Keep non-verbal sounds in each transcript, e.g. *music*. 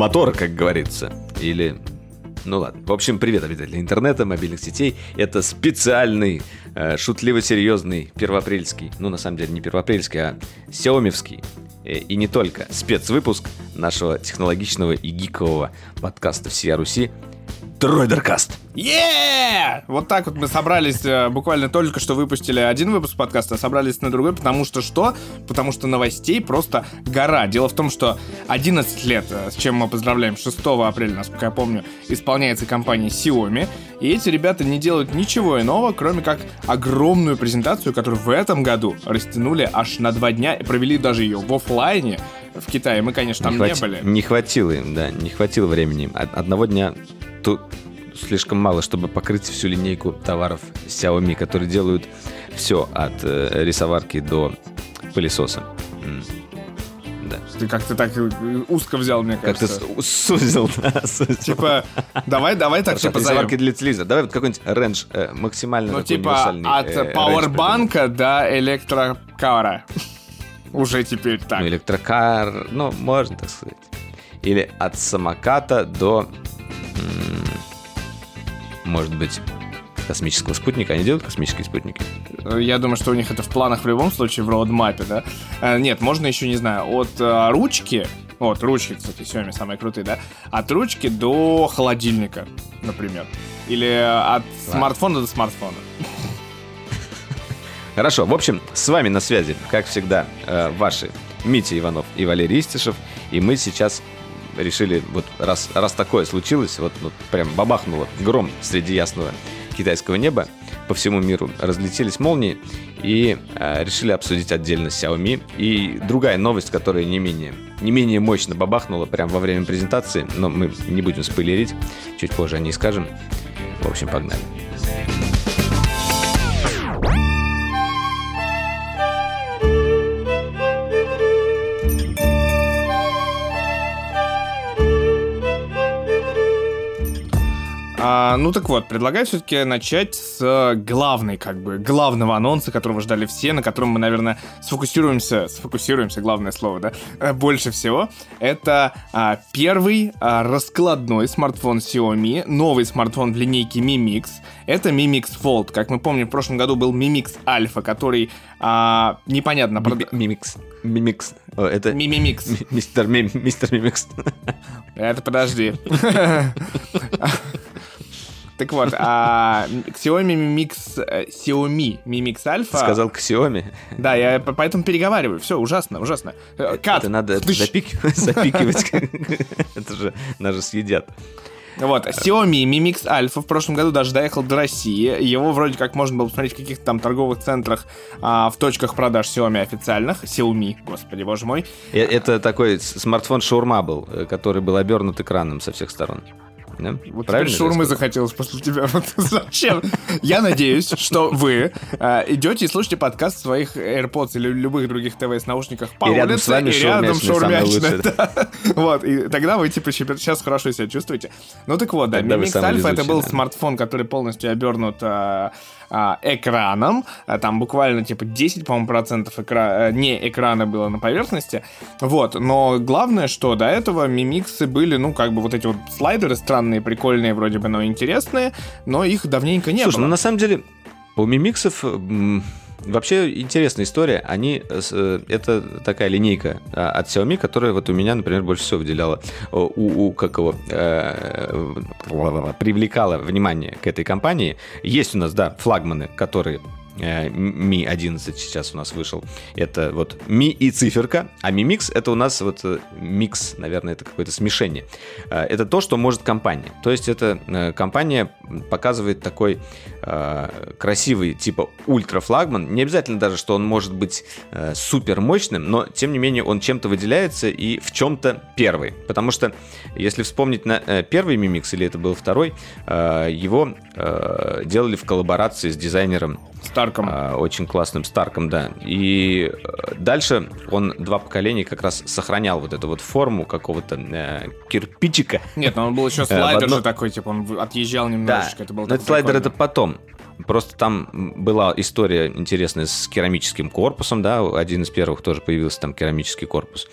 мотор, как говорится. Или ну ладно. В общем, привет обитатели интернета, мобильных сетей. Это специальный, э, шутливо-серьезный первоапрельский, ну на самом деле не первоапрельский, а сяомевский э, и не только спецвыпуск нашего технологичного и гикового подкаста «Всея Руси» Тройдеркаст. Yeah! Вот так вот мы собрались, э, буквально только что выпустили один выпуск подкаста, а собрались на другой, потому что что? Потому что новостей просто гора. Дело в том, что 11 лет, э, с чем мы поздравляем, 6 апреля, насколько я помню, исполняется компания Xiaomi, и эти ребята не делают ничего иного, кроме как огромную презентацию, которую в этом году растянули аж на два дня и провели даже ее в офлайне в Китае. Мы, конечно, там не, не были. Не хватило им, да, не хватило времени. Одного дня тут слишком мало, чтобы покрыть всю линейку товаров Xiaomi, которые делают все от э, рисоварки до пылесоса. Да. Ты как-то так узко взял, мне кажется. Как-то сузил, *laughs* да, сузил. Типа, давай, давай так, типа, рисоварки для телевизора. Давай вот какой-нибудь рейндж э, максимально Ну, типа, от э, пауэрбанка до электрокара. Уже теперь так. Ну, электрокар, ну, можно так сказать. Или от самоката до может быть, космического спутника. Они делают космические спутники? Я думаю, что у них это в планах в любом случае, в роудмапе, да? Э, нет, можно еще, не знаю, от э, ручки, вот, ручки, кстати, сегодня самые крутые, да? От ручки до холодильника, например. Или от да. смартфона до смартфона. *laughs* Хорошо, в общем, с вами на связи, как всегда, э, ваши Митя Иванов и Валерий Истишев. И мы сейчас решили, вот раз, раз такое случилось, вот, вот прям бабахнуло гром среди ясного китайского неба, по всему миру разлетелись молнии и э, решили обсудить отдельно Xiaomi. И другая новость, которая не менее, не менее мощно бабахнула прямо во время презентации, но мы не будем спойлерить, чуть позже о ней скажем. В общем, погнали. А, ну так вот, предлагаю все-таки начать с главной, как бы, главного анонса, которого ждали все, на котором мы, наверное, сфокусируемся, сфокусируемся, главное слово, да, э, больше всего. Это а, первый а, раскладной смартфон Xiaomi, новый смартфон в линейке Mi Mix. Это Mi Mix Fold. Как мы помним, в прошлом году был Mi Mix Alpha, который а, непонятно... Mi Mix. Mi Mix. Это... Mi Mix. Мистер Мистер Mi Mix. Это подожди. *laughs* Так вот, а Xiaomi Mi Mix, э, Xiaomi Mi Mix Alpha... Сказал Xiaomi? Да, я поэтому переговариваю. Все, ужасно, ужасно. Э, Кат. Это надо *laughs* запикивать. *laughs* Это же нас же съедят. Вот, Xiaomi Mi Mix Alpha в прошлом году даже доехал до России. Его вроде как можно было посмотреть в каких-то там торговых центрах, а, в точках продаж Xiaomi официальных. Xiaomi, господи, боже мой. Э, это такой смартфон шаурма был, который был обернут экраном со всех сторон. Да? Вот Правильно теперь шурмы захотелось после тебя. *laughs* Вот зачем? Я надеюсь, что вы э, идете и слушаете подкаст в своих AirPods или любых других ТВ с наушниках по и улице, рядом с вами и рядом шаурмячная. *laughs* Да. Вот, и тогда вы типа сейчас хорошо себя чувствуете. Ну так вот, да, Mi Mix Alpha это был смартфон, который полностью обернут э, а, экраном. А, там буквально типа 10, по-моему, процентов экра... Э, не экрана было на поверхности. Вот. Но главное, что до этого мимиксы были, ну, как бы вот эти вот слайдеры странные, прикольные, вроде бы, но интересные, но их давненько не Слушай, было. ну на самом деле у мимиксов Вообще интересная история. Они, э, это такая линейка а, от Xiaomi, которая вот у меня, например, больше всего выделяла, у, у как его, э, привлекала внимание к этой компании. Есть у нас, да, флагманы, которые Mi э, 11 сейчас у нас вышел. Это вот Mi и циферка, а Mi Mix это у нас вот э, микс, наверное, это какое-то смешение. Э, это то, что может компания. То есть это компания показывает такой красивый типа ультра флагман. Не обязательно даже, что он может быть супер мощным, но тем не менее он чем-то выделяется и в чем-то первый. Потому что если вспомнить на первый Mi Mix или это был второй, его делали в коллаборации с дизайнером Старком. А, очень классным Старком, да. И э, дальше он два поколения как раз сохранял вот эту вот форму какого-то э, кирпичика. Нет, но он был еще э, слайдер одно... же такой, типа он отъезжал немножечко. Да, это был но это слайдер это потом. Просто там была история интересная с керамическим корпусом, да, один из первых тоже появился там керамический корпус.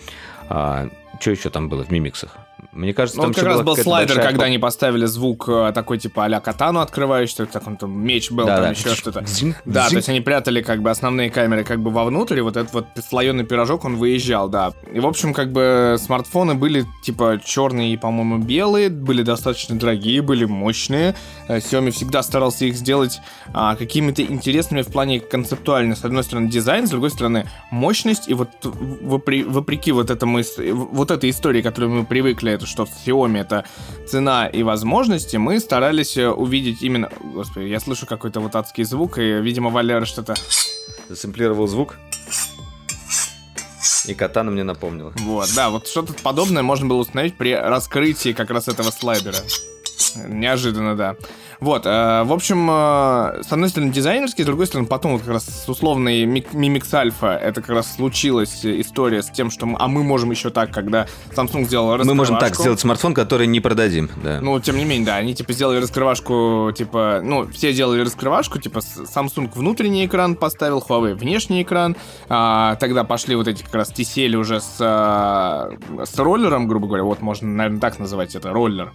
А, что еще там было в мимиксах? Мне кажется, Ну, там вот как раз был слайдер, большая когда они поставили звук э, такой, типа, а-ля катану открывающий, так он там меч был, Да, там да. еще что-то. Да, то есть они прятали как бы основные камеры как бы вовнутрь, и вот этот вот слоеный пирожок, он выезжал, да. И, в общем, как бы смартфоны были типа черные и, по-моему, белые, были достаточно дорогие, были мощные. Э, Xiaomi всегда старался их сделать а, какими-то интересными в плане концептуально. С одной стороны, дизайн, с другой стороны, мощность. И вот вопреки вот этому, вот этой истории, к которой мы привыкли, это что в Xiaomi это цена и возможности, мы старались э, увидеть именно... Господи, я слышу какой-то вот адский звук, и, видимо, Валера что-то... Засэмплировал звук. И катана мне напомнила. Вот, да, вот что-то подобное можно было установить при раскрытии как раз этого слайдера. Неожиданно, да. Вот, э, в общем, э, с одной стороны дизайнерский, с другой стороны потом вот как раз с условной Mi- Mi Mix Alpha это как раз случилась история с тем, что мы, а мы можем еще так, когда Samsung сделал Мы можем так сделать смартфон, который не продадим, да. Ну, тем не менее, да, они типа сделали раскрывашку, типа, ну, все делали раскрывашку, типа, Samsung внутренний экран поставил, Huawei внешний экран, а, тогда пошли вот эти как раз TCL уже с, а, с роллером, грубо говоря, вот можно, наверное, так называть это, роллер,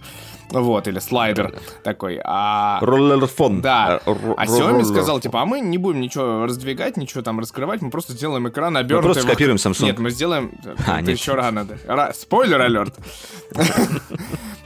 вот, или слайдер такой, а... Роллерфон. Да. Р- р- А Xiaomi сказал, типа, а мы не будем ничего раздвигать, ничего там раскрывать, мы просто сделаем экран обернутый. просто в- скопируем Samsung. Нет, мы сделаем... *laughs* А, Это нет. еще рано, да. Спойлер алерт. *laughs*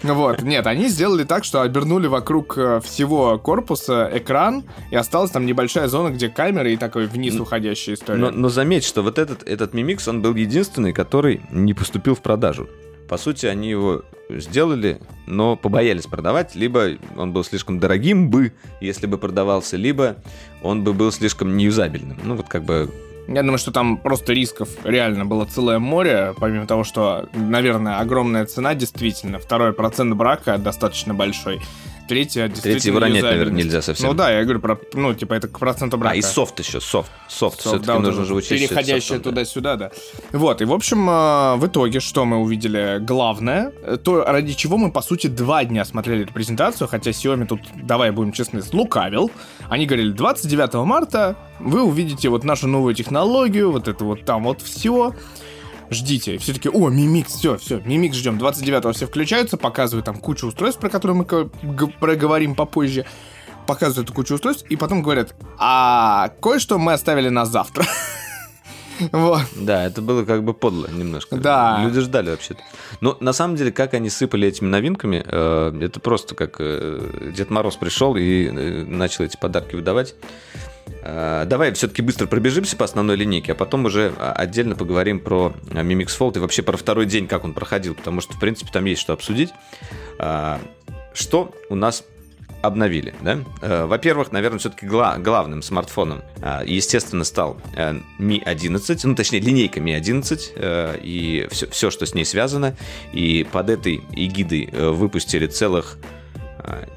Вот, нет, они сделали так, что обернули вокруг э, всего корпуса экран, и осталась там небольшая зона, где камеры и такой вниз уходящая история. Но, но заметь, что вот этот, этот мимикс, он был единственный, который не поступил в продажу. По сути, они его сделали, но побоялись продавать. Либо он был слишком дорогим бы, если бы продавался, либо он бы был слишком неюзабельным. Ну, вот как бы... Я думаю, что там просто рисков реально было целое море, помимо того, что, наверное, огромная цена действительно, второй процент брака достаточно большой, третье действительно Третий его ронять, наверное, нельзя совсем. Ну да, я говорю про, ну, типа, это к проценту брака. А, и софт еще, софт. Софт, Софт, все-таки да, нужно же это Переходящее туда-сюда, да. Вот, и в общем, э, в итоге, что мы увидели? Главное, э, то, ради чего мы, по сути, два дня смотрели эту презентацию, хотя Xiaomi тут, давай будем честны, слукавил. Они говорили, 29 марта вы увидите вот нашу новую технологию, вот это вот там вот все. Ждите. Все таки о, Мимикс, все, все, Мимикс ждем. 29-го все включаются, показывают там кучу устройств, про которые мы проговорим попозже. Показывают эту кучу устройств, и потом говорят, а кое-что мы оставили на завтра. *laughs* Вот. Да, это было как бы подло немножко. Да. Люди ждали вообще-то. Но на самом деле, как они сыпали этими новинками, э, это просто как э, Дед Мороз пришел и э, начал эти подарки выдавать. Э, давай все-таки быстро пробежимся по основной линейке, а потом уже а, отдельно поговорим про а, Mi Mix Fold и вообще про второй день, как он проходил, потому что, в принципе, там есть что обсудить. А, Что у нас обновили, да? Э, Во-первых, наверное, все-таки главным смартфоном, естественно, стал э, Mi 11, ну, точнее, линейка Mi 11 э, и все, что с ней связано. И под этой эгидой э, выпустили целых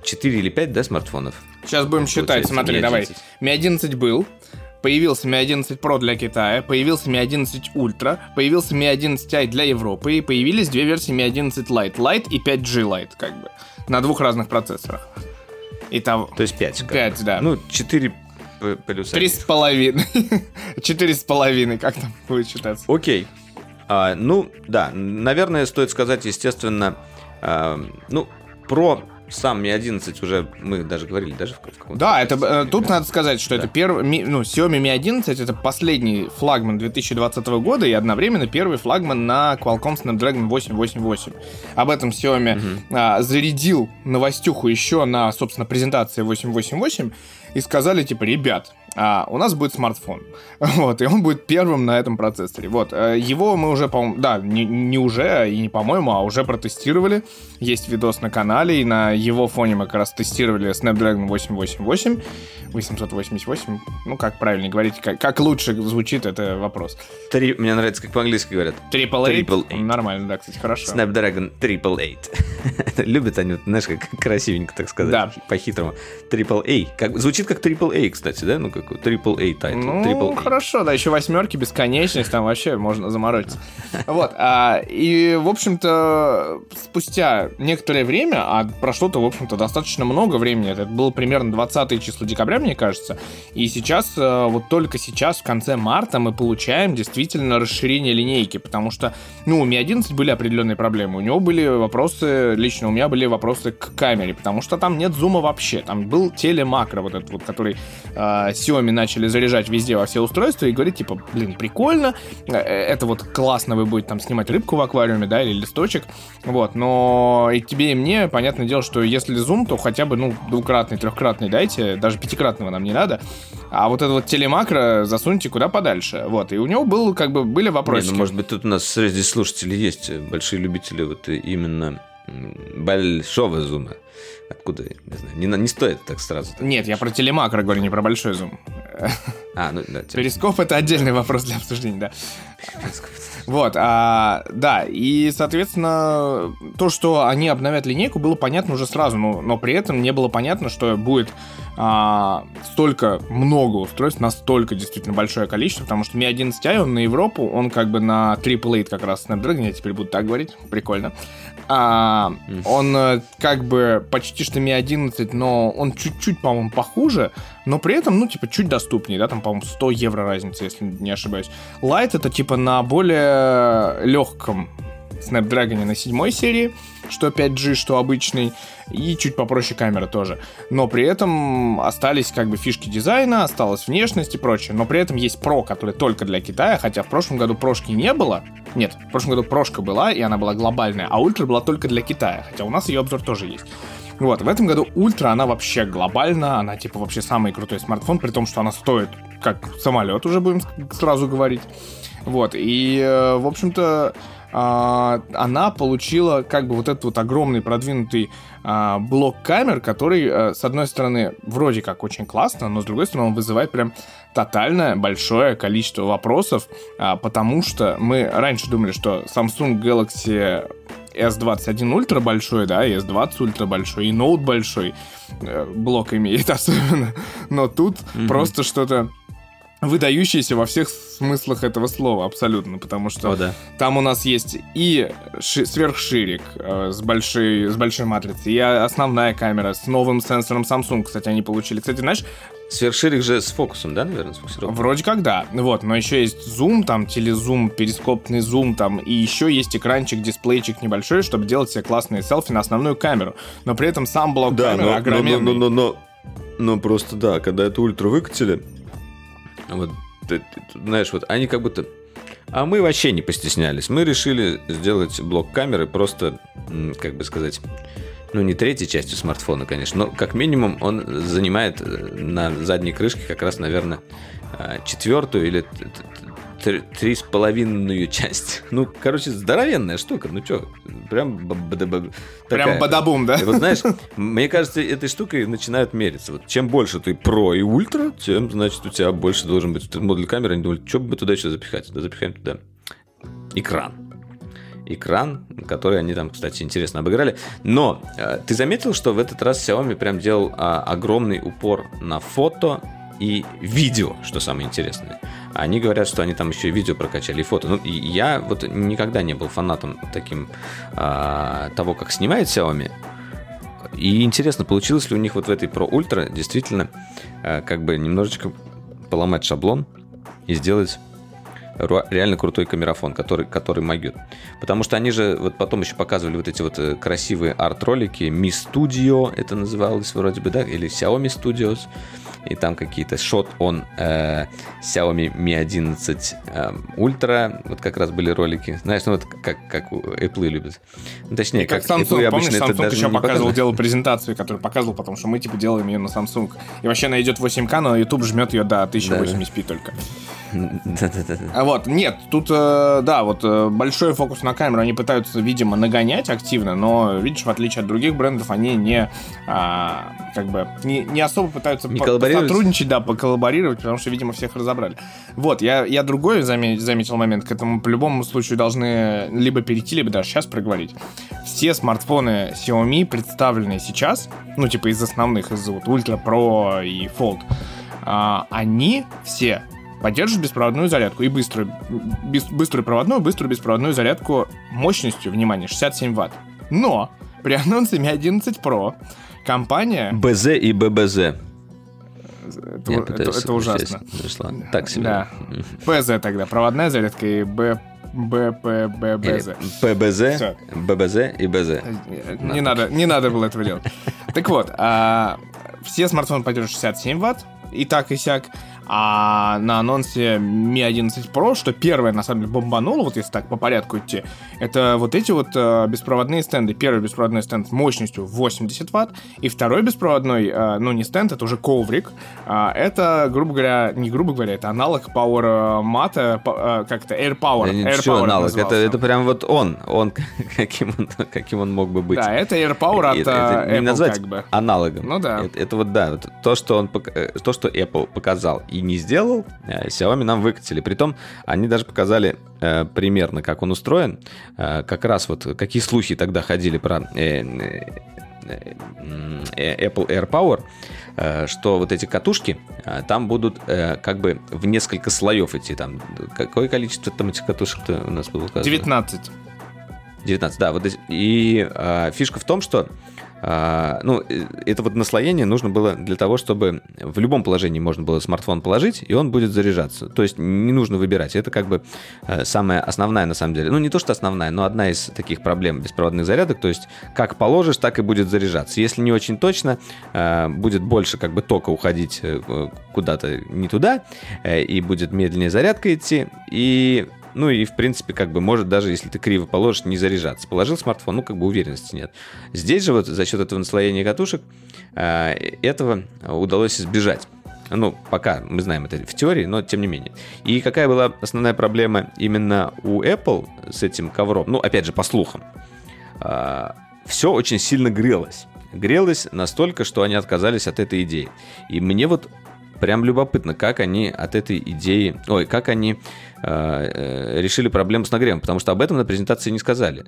4 или 5, да, смартфонов? Сейчас будем считать, Получается, смотри, Mi давай. 11. Mi 11 был, появился Mi 11 Pro для Китая, появился Mi 11 Ultra, появился Mi 11i для Европы, и появились две версии Mi 11 Lite. Lite и 5G Lite, как бы, на двух разных процессорах. Итого, То есть 5. Пять, да. Ну, 4 плюс три с половиной. *laughs* Четыре с половиной, как там будет считаться? Окей. А, ну, да, наверное, стоит сказать, естественно, а, ну, про сам Mi 11 уже мы даже говорили, даже в, каком-то Да, это э, тут надо сказать, что Да. это первый, ну, Xiaomi Mi 11 это последний флагман 2020 года и одновременно первый флагман на Qualcomm Snapdragon 888. Об этом Xiaomi а, зарядил новостюху еще на, собственно, презентации 888 и сказали, типа, ребят, а, у нас будет смартфон. *laughs* Вот, и он будет первым на этом процессоре. Вот, э, его мы уже, по-моему, да, не, не уже и не по-моему, а уже протестировали. Есть видос на канале, и на его фоне мы как раз тестировали Snapdragon 888, 888, ну, как правильно говорить, как, как лучше звучит, это вопрос. Три, мне нравится, как по-английски говорят. Triple Eight? Triple Eight. Нормально, да, кстати, хорошо. Snapdragon Triple Eight. *laughs* Любят они, знаешь, как красивенько, так сказать, Да. по-хитрому. Triple A. Как, звучит как Triple A, кстати, да? Ну, как как AAA title. Ну, AAA. хорошо, да, еще восьмерки, бесконечность, там вообще можно заморочиться. Вот, а, и, в общем-то, спустя некоторое время, а прошло-то, в общем-то, достаточно много времени, это было примерно 20 число декабря, мне кажется, и сейчас, э, вот только сейчас, в конце марта, мы получаем действительно расширение линейки, потому что, ну, у Mi 11 были определенные проблемы, у него были вопросы, лично у меня были вопросы к камере, потому что там нет зума вообще, там был телемакро вот этот вот, который э, Xiaomi начали заряжать везде во все устройства и говорить, типа, блин, прикольно, э, это вот классно, вы будете там снимать рыбку в аквариуме, да, или листочек, вот, но и тебе, и мне, понятное дело, что если зум, то хотя бы, ну, двукратный, трехкратный дайте, даже пятикратного нам не надо, а вот это вот телемакро засуньте куда подальше, вот, и у него был, как бы, были вопросы. ну, может быть, тут у нас среди слушателей есть большие любители вот именно большого зума. Откуда, не знаю, не, не стоит так сразу. Нет, я про телемакро говорю, не про большой зум. А, ну да. Перископ это отдельный вопрос для обсуждения, да. Вот, а, да, и, соответственно, то, что они обновят линейку, было понятно уже сразу, но, но при этом не было понятно, что будет а, столько много устройств, настолько действительно большое количество, потому что Mi 11i, он на Европу, он как бы на AAA как раз Snapdragon, я теперь буду так говорить, прикольно. А, он э, как бы почти что Mi 11, но он чуть-чуть, по-моему, похуже, но при этом, ну, типа, чуть доступнее, да, там, по-моему, 100 евро разница, если не ошибаюсь. Light это, типа, на более легком Snapdragon на седьмой серии, что 5G, что обычный, и чуть попроще камера тоже. Но при этом остались как бы фишки дизайна, осталась внешность и прочее. Но при этом есть Pro, который только для Китая, хотя в прошлом году прошки не было. Нет, в прошлом году прошка была, и она была глобальная, а ультра была только для Китая, хотя у нас ее обзор тоже есть. Вот, в этом году ультра, она вообще глобальна, она типа вообще самый крутой смартфон, при том, что она стоит как самолет, уже будем сразу говорить. Вот, и, э, в общем-то, она получила как бы вот этот вот огромный продвинутый а, блок камер, который, а, с одной стороны, вроде как очень классно, но с другой стороны, он вызывает прям тотальное большое количество вопросов, а, потому что мы раньше думали, что Samsung Galaxy S21 Ultra большой, да, и S20 Ultra большой, и Note большой э, блок имеет *laughs* особенно, но тут mm-hmm. просто что-то выдающийся во всех смыслах этого слова, абсолютно, потому что О, да. там у нас есть и ши- сверхширик э, с, большой, с большой матрицей, и основная камера с новым сенсором Samsung, кстати, они получили. Кстати, знаешь... Сверхширик же с фокусом, да, наверное, сфокусирован? Вроде как да. Вот, но еще есть зум, там, телезум, перископный зум, там, и еще есть экранчик, дисплейчик небольшой, чтобы делать себе классные селфи на основную камеру. Но при этом сам блок да, камеры но, огроменный. Но, но, но, но, но просто да, когда это ультра выкатили, вот, ты, ты, знаешь, вот они как будто... А мы вообще не постеснялись. Мы решили сделать блок камеры просто, как бы сказать, ну, не третьей частью смартфона, конечно, но как минимум он занимает э, на задней крышке как раз, наверное, э, четвертую или три с половиной часть. *laughs* Ну, короче, здоровенная штука. Ну что, прям... Прям бадабум, да? И вот знаешь, мне кажется, этой штукой начинают мериться. Вот чем больше ты про и ультра, тем, значит, у тебя больше должен быть модуль камеры. Они думают, что бы туда еще запихать? Да запихаем туда экран экран, который они там, кстати, интересно обыграли. Но э, ты заметил, что в этот раз Xiaomi прям делал э, огромный упор на фото и видео, что самое интересное. Они говорят, что они там еще и видео прокачали, и фото. Ну, и я вот никогда не был фанатом таким а, того, как снимает Xiaomi. И интересно, получилось ли у них вот в этой Pro Ultra действительно а, как бы немножечко поломать шаблон и сделать реально крутой камерафон, который, который могет. Потому что они же вот потом еще показывали вот эти вот э, красивые арт-ролики. Mi Studio это называлось вроде бы, да, или Xiaomi Studios и там какие-то шот он э, Xiaomi Mi 11 э, Ultra, вот как раз были ролики, знаешь, ну вот как, как Apple любят. Ну, точнее, и как, как Samsung, Apple, помнишь, Samsung еще показывал, делал презентацию, которую показывал, потому что мы типа делаем ее на Samsung. И вообще она идет 8К, но YouTube жмет ее до 1080p да. только. *laughs* А вот, нет, тут, э, да, вот э, большой фокус на камеру они пытаются, видимо, нагонять активно, но, видишь, в отличие от других брендов, они не, а, как бы, не, не особо пытаются не по- сотрудничать, да, поколлаборировать, потому что, видимо, всех разобрали. Вот, я, я другой заметил, заметил момент, к этому по любому случаю должны либо перейти, либо даже сейчас проговорить. Все смартфоны Xiaomi, представленные сейчас, ну, типа из основных, из вот Ultra Pro и Fold, а, они все поддерживают беспроводную зарядку и быструю, без, быструю проводную, быструю беспроводную зарядку мощностью, внимание, 67 ватт. Но при анонсе Mi 11 Pro компания... БЗ и ББЗ. Это, это, это ужасно. Так себе. Да. ПЗ тогда, проводная зарядка и Б БПББЗ. ПБЗ, ББЗ и БЗ. Не надо, не надо было этого делать. *laughs* Так вот, а, все смартфоны поддерживают 67 ватт, и так и сяк. А на анонсе Mi 11 Pro, что первое, на самом деле, бомбануло, вот если так по порядку идти, это вот эти вот э, беспроводные стенды. Первый беспроводной стенд с мощностью 80 ватт, и второй беспроводной, э, ну не стенд, это уже коврик. Э, это, грубо говоря, не грубо говоря, это аналог Power Mat, э, как-то Air Power. Air Что аналог? Это, это прям вот он, он *laughs* каким, он, каким он мог бы быть. Да, это Air Power от это, это не Apple, назвать как бы. аналогом. Ну да. Это, это вот да, вот то, что он, э, то, что Apple показал и не сделал, э, Xiaomi нам выкатили. Притом, они даже показали э, примерно, как он устроен. Э, как раз вот какие слухи тогда ходили про Apple Air Power, что вот эти катушки там будут как бы в несколько слоев идти. Там какое количество там этих катушек у нас было указано? 19. 19, да. Вот, и э, фишка в том, что ну, э, это вот наслоение нужно было для того, чтобы в любом положении можно было смартфон положить, и он будет заряжаться. То есть не нужно выбирать. Это как бы э, самая основная на самом деле. Ну, не то, что основная, но одна из таких проблем беспроводных зарядок. То есть как положишь, так и будет заряжаться. Если не очень точно, э, будет больше как бы тока уходить куда-то не туда, и будет медленнее зарядка идти, и ну и, в принципе, как бы может даже, если ты криво положишь, не заряжаться. Положил смартфон, ну как бы уверенности нет. Здесь же вот за счет этого наслоения катушек э, этого удалось избежать. Ну, пока мы знаем это в теории, но тем не менее. И какая была основная проблема именно у Apple с этим ковром? Ну, опять же, по слухам. Э, все очень сильно грелось. Грелось настолько, что они отказались от этой идеи. И мне вот прям любопытно, как они от этой идеи, ой, как они решили проблему с нагревом, потому что об этом на презентации не сказали.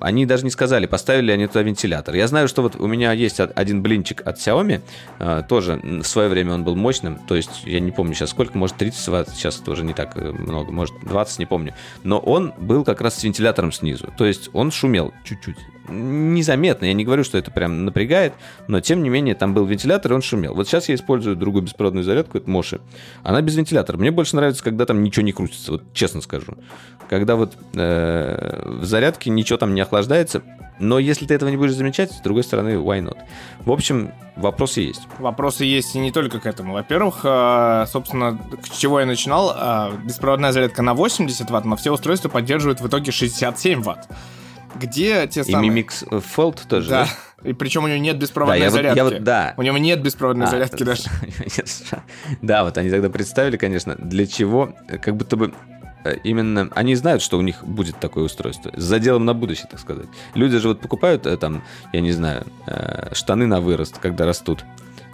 Они даже не сказали, поставили ли они туда вентилятор. Я знаю, что вот у меня есть один блинчик от Xiaomi, э, тоже в свое время он был мощным, то есть я не помню сейчас сколько, может 30 ватт, сейчас тоже не так э, много, может 20, не помню. Но он был как раз с вентилятором снизу, то есть он шумел чуть-чуть незаметно. Я не говорю, что это прям напрягает, но тем не менее там был вентилятор, и он шумел. Вот сейчас я использую другую беспроводную зарядку, это Моши. Она без вентилятора. Мне больше нравится, когда там ничего не крутится, вот честно скажу. Когда вот э, в зарядке ничего там не охлаждается, но если ты этого не будешь замечать, с другой стороны, why not? В общем, вопросы есть. Вопросы есть и не только к этому. Во-первых, э, собственно, с чего я начинал, э, беспроводная зарядка на 80 ватт, но все устройства поддерживают в итоге 67 ватт где те самые... И Mi Mix Fold тоже, да? да? *laughs* И причем у него нет беспроводной да, зарядки. Вот, я вот, да. У него нет беспроводной а, зарядки *laughs* даже. да, вот они тогда представили, конечно, для чего, как будто бы э, именно они знают, что у них будет такое устройство. С заделом на будущее, так сказать. Люди же вот покупают э, там, я не знаю, э, штаны на вырост, когда растут.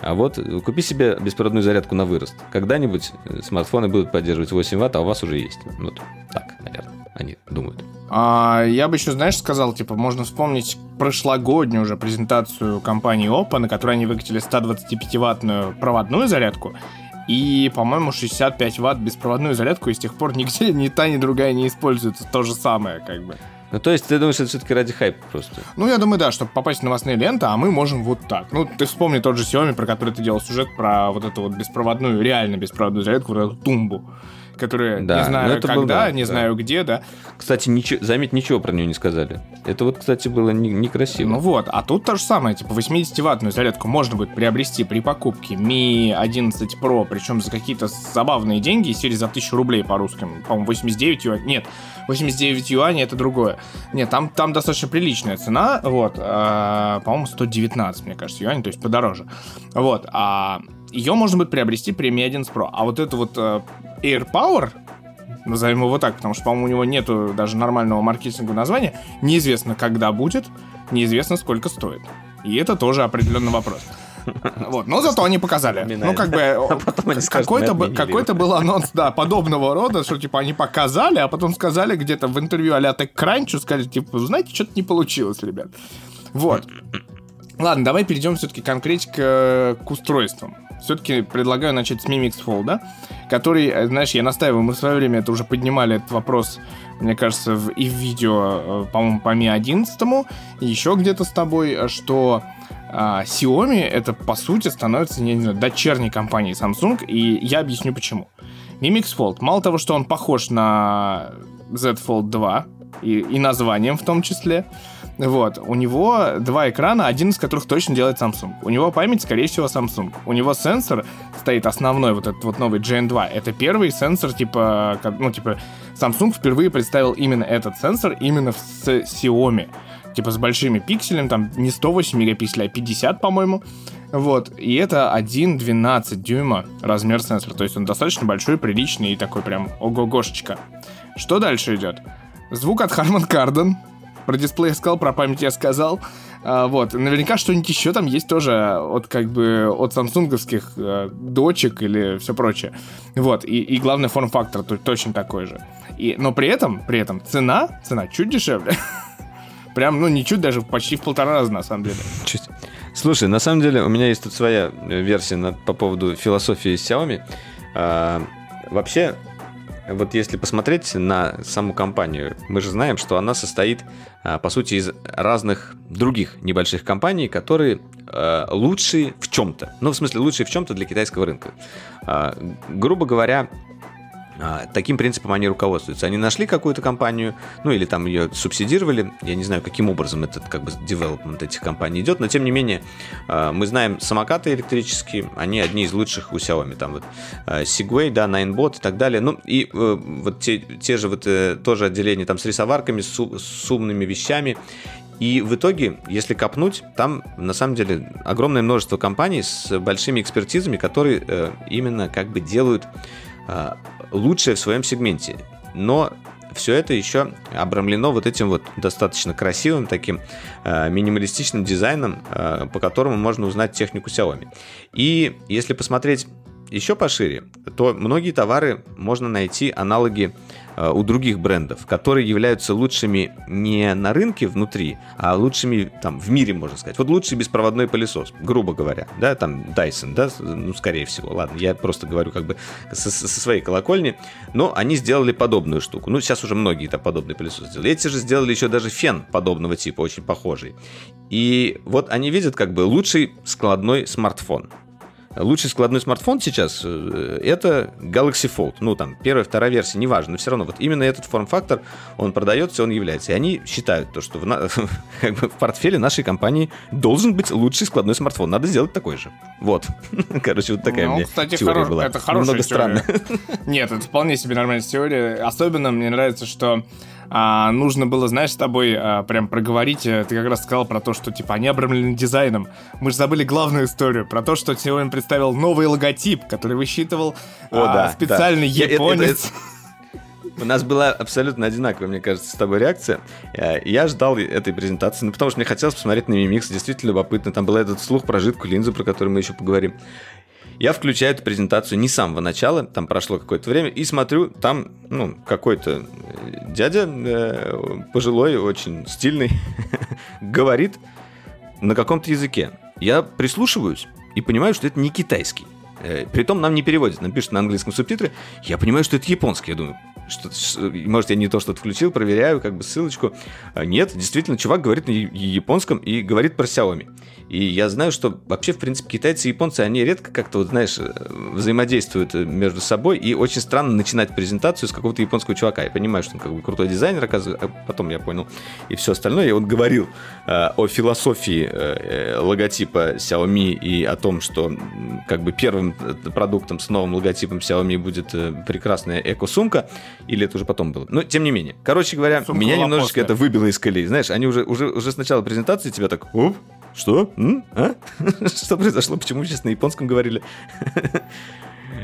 А вот купи себе беспроводную зарядку на вырост. Когда-нибудь смартфоны будут поддерживать 8 ватт, а у вас уже есть. Вот так, наверное, они думают. А, я бы еще, знаешь, сказал, типа, можно вспомнить прошлогоднюю уже презентацию компании Oppo, на которой они выкатили 125-ваттную проводную зарядку и, по-моему, 65 ватт беспроводную зарядку, и с тех пор нигде ни та, ни другая не используется. То же самое, как бы. Ну, то есть, ты думаешь, это все-таки ради хайпа просто? Ну, я думаю, да, чтобы попасть в новостные ленты, а мы можем вот так. Ну, ты вспомни тот же Xiaomi, про который ты делал сюжет, про вот эту вот беспроводную, реально беспроводную зарядку, вот эту тумбу которые да, не знаю когда, был, да, не да. знаю где, да. Кстати, ничего, заметь, ничего про нее не сказали. Это вот, кстати, было не, некрасиво. Ну вот, а тут то же самое, типа 80-ваттную зарядку можно будет приобрести при покупке Mi 11 Pro, причем за какие-то забавные деньги, серии за 1000 рублей по русским, по-моему, 89 юаней, нет, 89 юаней это другое. Нет, там, там достаточно приличная цена, вот, э, по-моему, 119, мне кажется, юаней, то есть подороже. Вот, а ее можно будет приобрести при Mi 11 Pro. А вот это вот э, Air Power, назовем его так, потому что, по-моему, у него нету даже нормального маркетингового названия, неизвестно, когда будет, неизвестно, сколько стоит. И это тоже определенный вопрос. *laughs* Вот, но зато они показали. Ну, как бы, *laughs* а какой-то, какой-то был *laughs* анонс, да, подобного рода, что, типа, они показали, а потом сказали где-то в интервью а-ля TechCrunch, сказали, типа, знаете, что-то не получилось, ребят. Вот. Ладно, давай перейдем все-таки конкретно к, к устройствам. Все-таки предлагаю начать с Mi Mix Fold, который, э, знаешь, я настаиваю, мы в свое время это уже поднимали этот вопрос, мне кажется, в, и в видео, э, по-моему, по Mi 11, и еще где-то с тобой, что а, Xiaomi это, по сути, становится, не, не знаю, дочерней компанией Samsung, и я объясню почему. Mi Mix Fold, мало того, что он похож на Z Fold 2, и, и названием в том числе, вот. У него два экрана, один из которых точно делает Samsung. У него память, скорее всего, Samsung. У него сенсор стоит основной, вот этот вот новый GN2. Это первый сенсор, типа, ну, типа, Samsung впервые представил именно этот сенсор именно с Xiaomi. Типа с большими пикселями, там не 108 мегапикселей, а 50, по-моему. Вот. И это 1,12 дюйма размер сенсора. То есть он достаточно большой, приличный и такой прям ого-гошечка. Что дальше идет? Звук от Harman Kardon, про дисплей я сказал, про память я сказал. А, вот. Наверняка что-нибудь еще там есть тоже от как бы от самсунговских э, дочек или все прочее. Вот. И, и главный форм-фактор точно такой же. И, но при этом, при этом цена, цена чуть дешевле. *laughs* Прям, ну, не чуть, даже почти в полтора раза, на самом деле. Чуть. Слушай, на самом деле у меня есть тут своя версия на, по поводу философии Xiaomi. А, вообще, вот если посмотреть на саму компанию, мы же знаем, что она состоит, по сути, из разных других небольших компаний, которые а, лучшие в чем-то. Ну, в смысле, лучшие в чем-то для китайского рынка. А, грубо говоря, а, таким принципом они руководствуются. Они нашли какую-то компанию, ну или там ее субсидировали. Я не знаю, каким образом этот как бы девелопмент этих компаний идет, но тем не менее а, мы знаем самокаты электрические, они одни из лучших у Xiaomi. Там вот а, Segway, да, Ninebot и так далее. Ну и э, вот те, те же вот э, тоже отделения там с рисоварками, с, с умными вещами. И в итоге, если копнуть, там на самом деле огромное множество компаний с большими экспертизами, которые э, именно как бы делают лучшее в своем сегменте. Но все это еще обрамлено вот этим вот достаточно красивым таким э, минималистичным дизайном, э, по которому можно узнать технику Xiaomi. И если посмотреть еще пошире, то многие товары можно найти аналоги у других брендов, которые являются лучшими не на рынке внутри, а лучшими там в мире, можно сказать. Вот лучший беспроводной пылесос, грубо говоря, да, там Dyson, да, ну, скорее всего, ладно, я просто говорю как бы со, со своей колокольни, но они сделали подобную штуку. Ну, сейчас уже многие там подобный пылесос сделали. Эти же сделали еще даже фен подобного типа, очень похожий. И вот они видят как бы лучший складной смартфон. Лучший складной смартфон сейчас э, это Galaxy Fold. Ну, там, первая, вторая версия, неважно, но все равно вот именно этот форм-фактор, он продается, он является. И они считают то, что в, на, *laughs* как бы в портфеле нашей компании должен быть лучший складной смартфон. Надо сделать такой же. Вот. *laughs* Короче, вот такая ну, мне кстати, теория хоро... была. Это хорошая Немного теория. странно. *laughs* Нет, это вполне себе нормальная теория. Особенно мне нравится, что а, нужно было, знаешь, с тобой а, прям проговорить. Э, ты как раз сказал про то, что типа они обрамлены дизайном. Мы же забыли главную историю про то, что сегодня представил новый логотип, который высчитывал О, а, да, специальный да. японец. У нас была абсолютно одинаковая, мне кажется, с тобой реакция. Э, я ждал этой презентации, ну, потому что мне хотелось посмотреть на Mimix, действительно любопытно. Там был этот слух про жидкую линзу, про которую мы еще поговорим. Я включаю эту презентацию не с самого начала, там прошло какое-то время, и смотрю, там, ну, какой-то э, дядя э, пожилой, очень стильный, *laughs* говорит на каком-то языке. Я прислушиваюсь и понимаю, что это не китайский. Э, притом нам не переводят, нам пишут на английском субтитры. Я понимаю, что это японский. Я думаю, что, может, я не то что-то включил, проверяю, как бы ссылочку. А нет, действительно, чувак говорит на японском и говорит про Xiaomi. И я знаю, что вообще, в принципе, китайцы и японцы, они редко как-то, вот, знаешь, э, взаимодействуют э, между собой, и очень странно начинать презентацию с какого-то японского чувака. Я понимаю, что он как бы крутой дизайнер, оказывается, а потом я понял, и все остальное. И он говорил э, о философии э, э логотипа Xiaomi и о том, что как бы первым продуктом с новым логотипом Xiaomi будет прекрасная эко-сумка, или это уже потом было. Но, тем не менее. Короче говоря, Сумка меня немножечко после. это выбило из колеи. Знаешь, они уже, уже, уже с начала презентации тебя так, оп, что? М? А? *laughs* Что произошло? Почему сейчас на японском говорили?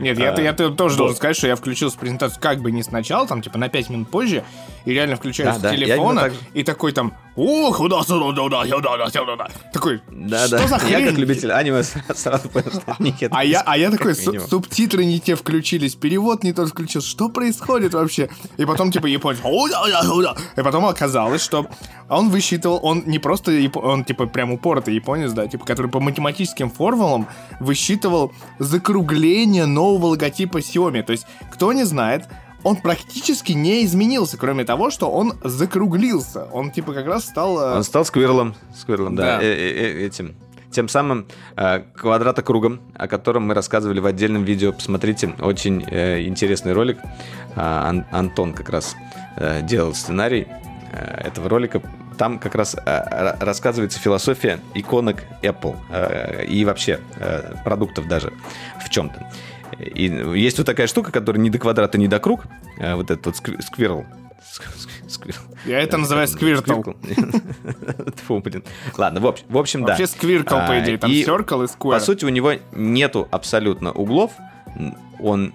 Нет, я, а, я, я тоже должен сказать, что я включил презентацию как бы не сначала, там, типа, на 5 минут позже, и реально включаю да, с да, телефона, так... и такой там, Ух, куда сюда, сюда, сюда, сюда. Такой, Да, что да. за хрень? Я как любитель аниме сразу понял, что нет. А я, а я такой, субтитры не те включились, перевод не тот включился. Что происходит вообще? И потом, типа, японец, и потом оказалось, что он высчитывал, он не просто, он, типа, прям упоротый японец, да, типа, который по математическим формулам высчитывал закругление нового логотипа Xiaomi. То есть, кто не знает, он практически не изменился, кроме того, что он закруглился. Он, типа, как раз стал... э, Он стал сквирлом. Сквирлом, да. Да. э, э, э, Этим. Тем самым э, квадратокругом, о котором мы рассказывали в отдельном видео. Посмотрите, очень э, интересный ролик. А, Ан- Антон как раз э, делал сценарий э, этого ролика. Там как раз э, ра- рассказывается философия иконок Apple э, и вообще э, продуктов даже в чем-то. И есть вот такая штука, которая не до квадрата, не до круг. э, Вот этот вот скви- сквирл. Ск- ск- сквирл. Я это называю сквиртл. *laughs* Фу, блин. Ладно, в общем, в общем да. Вообще сквиркл, по А, идее, там circle и square. По сути, у него нету абсолютно углов. Он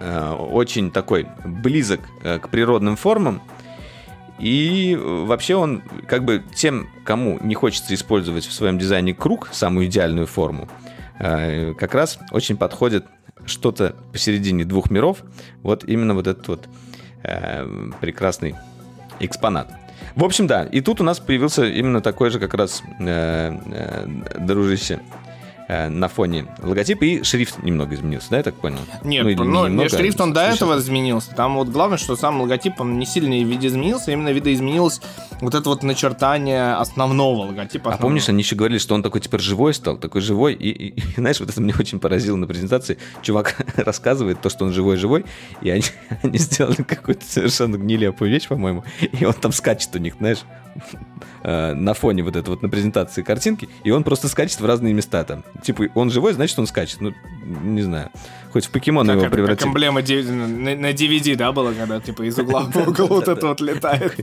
э, очень такой близок э, к природным формам. И вообще он как бы тем, кому не хочется использовать в своем дизайне круг, самую идеальную форму, как раз очень подходит что-то посередине двух миров. Вот именно вот этот вот э, прекрасный экспонат. В общем, да, и тут у нас появился именно такой же как раз э, э, дружище на фоне логотипа, и шрифт немного изменился, да, я так понял? Нет, Ну, или ну, не немного, шрифт он а до этого изменился. Там вот главное, что сам логотип, он не сильно видоизменился, именно видоизменилось вот это вот начертание основного логотипа. А основного. помнишь, они еще говорили, что он такой теперь живой стал, такой живой, и, и- и, *laughs* знаешь, вот это меня очень поразило на презентации. Чувак *laughs* рассказывает то, что он живой-живой, и они, *laughs* они сделали какую-то совершенно гнилепую вещь, по-моему, и он там скачет у них, знаешь, э, на фоне вот это вот на презентации картинки, и он просто скачет в разные места там. Типа, он живой, значит, он скачет. Ну, не знаю. Хоть в покемона Как, его это, как превратили. эмблема ди- на, DVD, да, было, когда типа из угла в угол вот это вот летает.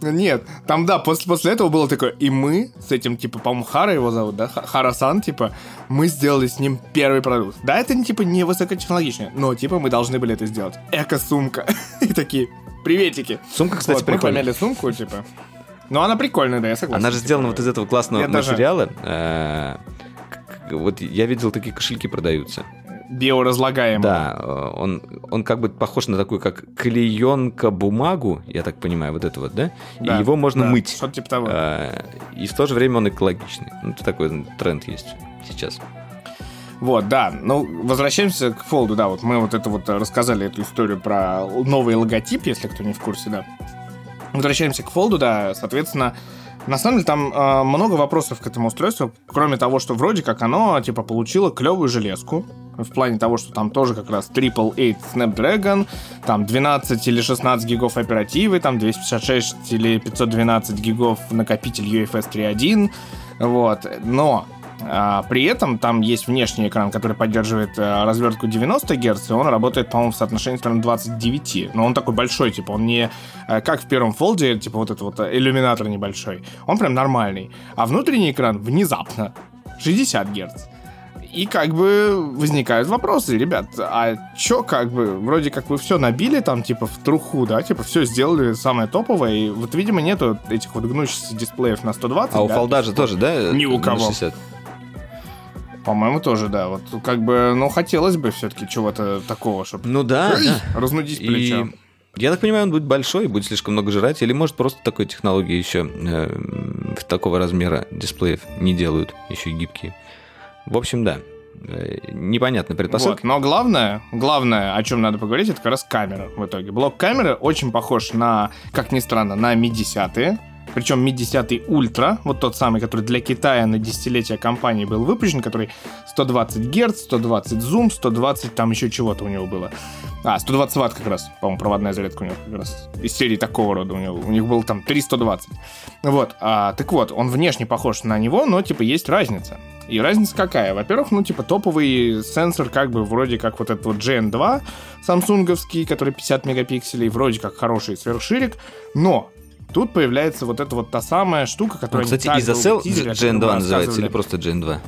Нет, там, да, после, после этого было такое, и мы с этим, типа, по-моему, Хара его зовут, да, Ха- Хара-сан, типа, мы сделали с ним первый продукт. Да, это, типа, не высокотехнологично, но, типа, мы должны были это сделать. Эко-сумка. *laughs* И такие, приветики. Сумка, кстати, вот, мы прикольная. помяли сумку, типа. Ну, она прикольная, да, я согласен. Она же Типа, сделана вот из этого классного Я даже- материала. э, к- к- Вот я видел, такие кошельки продаются. Биоразлагаемая. Да, э, он, он как бы похож на такую, как клеенка бумагу, я так понимаю, вот это вот, да? Да, и его можно да, мыть. Что-то типа того. Э, И в то же время он экологичный. Ну, это такой тренд есть сейчас. Вот, да. Ну, возвращаемся к фолду, да. Вот мы вот это вот э, рассказали эту историю про новый логотип, если кто не в курсе, да. Возвращаемся к фолду, да. Соответственно, на самом деле там э, много вопросов к этому устройству, кроме того, что вроде как оно, типа, получило клевую железку, в плане того, что там тоже как раз 888 Snapdragon, там 12 или 16 гигов оперативы, там 256 или 512 гигов накопитель UFS 3.1, вот, но при этом там есть внешний экран, который поддерживает а, развертку 90 Гц, и он работает, по-моему, в соотношении стороны 29. Но он такой большой, типа, он не а, как в первом фолде, типа вот этот вот а, иллюминатор небольшой. Он прям нормальный. А внутренний экран внезапно 60 Гц. И как бы возникают вопросы, ребят, а чё как бы, вроде как вы все набили там, типа, в труху, да, типа, все сделали самое топовое, и вот, видимо, нету этих вот гнущихся дисплеев на 120, А у да, фолда же тоже, да? Ни у кого. 60? По-моему, тоже, да. Вот как бы, ну, хотелось бы все-таки чего-то такого, чтобы Ну да, да. разнудить И плечо. я так понимаю, он будет большой, будет слишком много жрать, или может просто такой технологии еще э, такого размера дисплеев не делают, еще и гибкие. В общем, да. Э, Непонятно предпосылки. Вот. Но главное, главное, о чем надо поговорить, это как раз камера в итоге. Блок камеры очень похож на, как ни странно, на Mi 10 причем Mi 10 Ultra, вот тот самый, который для Китая на десятилетие компании был выпущен, который 120 Гц, 120 зум, 120 там еще чего-то у него было. А, 120 ватт как раз, по-моему, проводная зарядка у него как раз. Из серии такого рода у него. У них был там 320. Вот, а, так вот, он внешне похож на него, но, типа, есть разница. И разница какая? Во-первых, ну, типа, топовый сенсор, как бы, вроде как вот этот вот GN2 самсунговский, который 50 мегапикселей, вроде как хороший сверхширик, но тут появляется вот эта вот та самая штука, Ну, которая... кстати, долго тизерили, о Gen которой мы 2 называется, или просто Gen 2?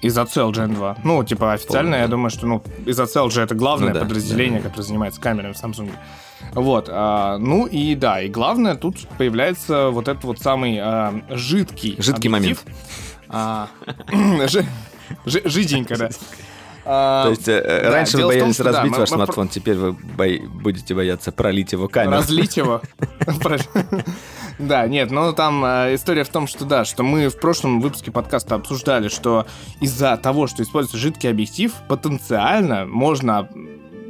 Изоцел Gen 2. Ну, типа, официально, Помню. я думаю, что, ну, Изоцел же это главное ну, да, подразделение, да. которое занимается камерами в Samsung. Вот, а, ну и да, и главное, тут появляется вот этот вот самый а, жидкий Жидкий объектив. момент. А, *clears throat* жиденько, да. *laughs* А, То есть э, да, раньше вы боялись том, разбить да, ваш мы, смартфон, мы... теперь вы бо... будете бояться пролить его камеру. Разлить его. *laughs* Да, нет, но там э, история в том, что да, что мы в прошлом выпуске подкаста обсуждали, что из-за того, что используется жидкий объектив, потенциально можно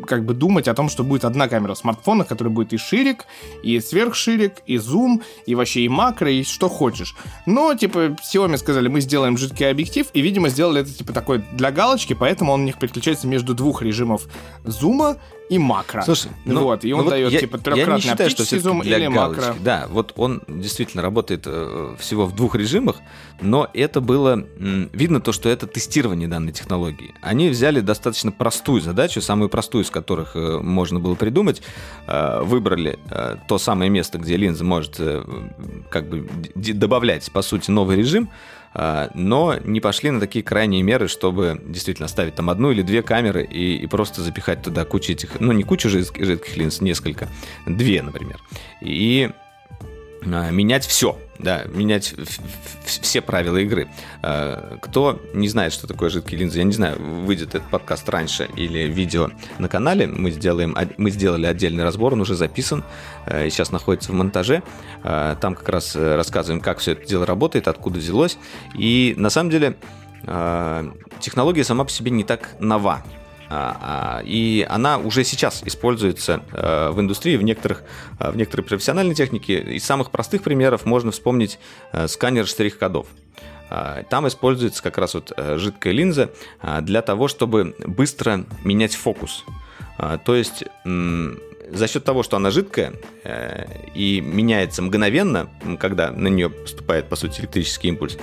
как бы думать о том, что будет одна камера в смартфонах, которая будет и ширик, и сверхширик, и зум, и вообще и макро, и что хочешь. Но, типа, Xiaomi сказали, мы сделаем жидкий объектив, и, видимо, сделали это, типа, такой для галочки, поэтому он у них переключается между двух режимов зума и макро. Слушай, ну, вот, и он ну, дает я, типа трехкратный я не считаю, что зум для или галочки. макро. Да, вот он действительно работает э, всего в двух режимах, но это было м, видно то, что это тестирование данной технологии. Они взяли достаточно простую задачу, самую простую из которых э, можно было придумать, э, выбрали э, то самое место, где линза может э, как бы добавлять по сути новый режим но не пошли на такие крайние меры, чтобы действительно оставить там одну или две камеры и, и просто запихать туда кучу этих, ну не кучу жидких, жидких линз, несколько, две, например. И а, менять все, да, менять все правила игры. А, кто не знает, что такое жидкие линзы, я не знаю, выйдет этот подкаст раньше или видео на канале, мы, сделаем, мы сделали отдельный разбор, он уже записан, а, и сейчас находится в монтаже. Там как раз э, рассказываем, как все это дело работает, откуда взялось. И на самом деле технология сама по себе не так нова. А, а, и она уже сейчас используется э, в индустрии, в, некоторых, э, в некоторой профессиональной технике. Из самых простых примеров можно вспомнить э, сканер штрих-кодов. Там используется как раз вот жидкая линза для того, чтобы быстро менять фокус. То есть за счет того, что она жидкая и меняется мгновенно, когда на нее поступает, по сути, электрический импульс,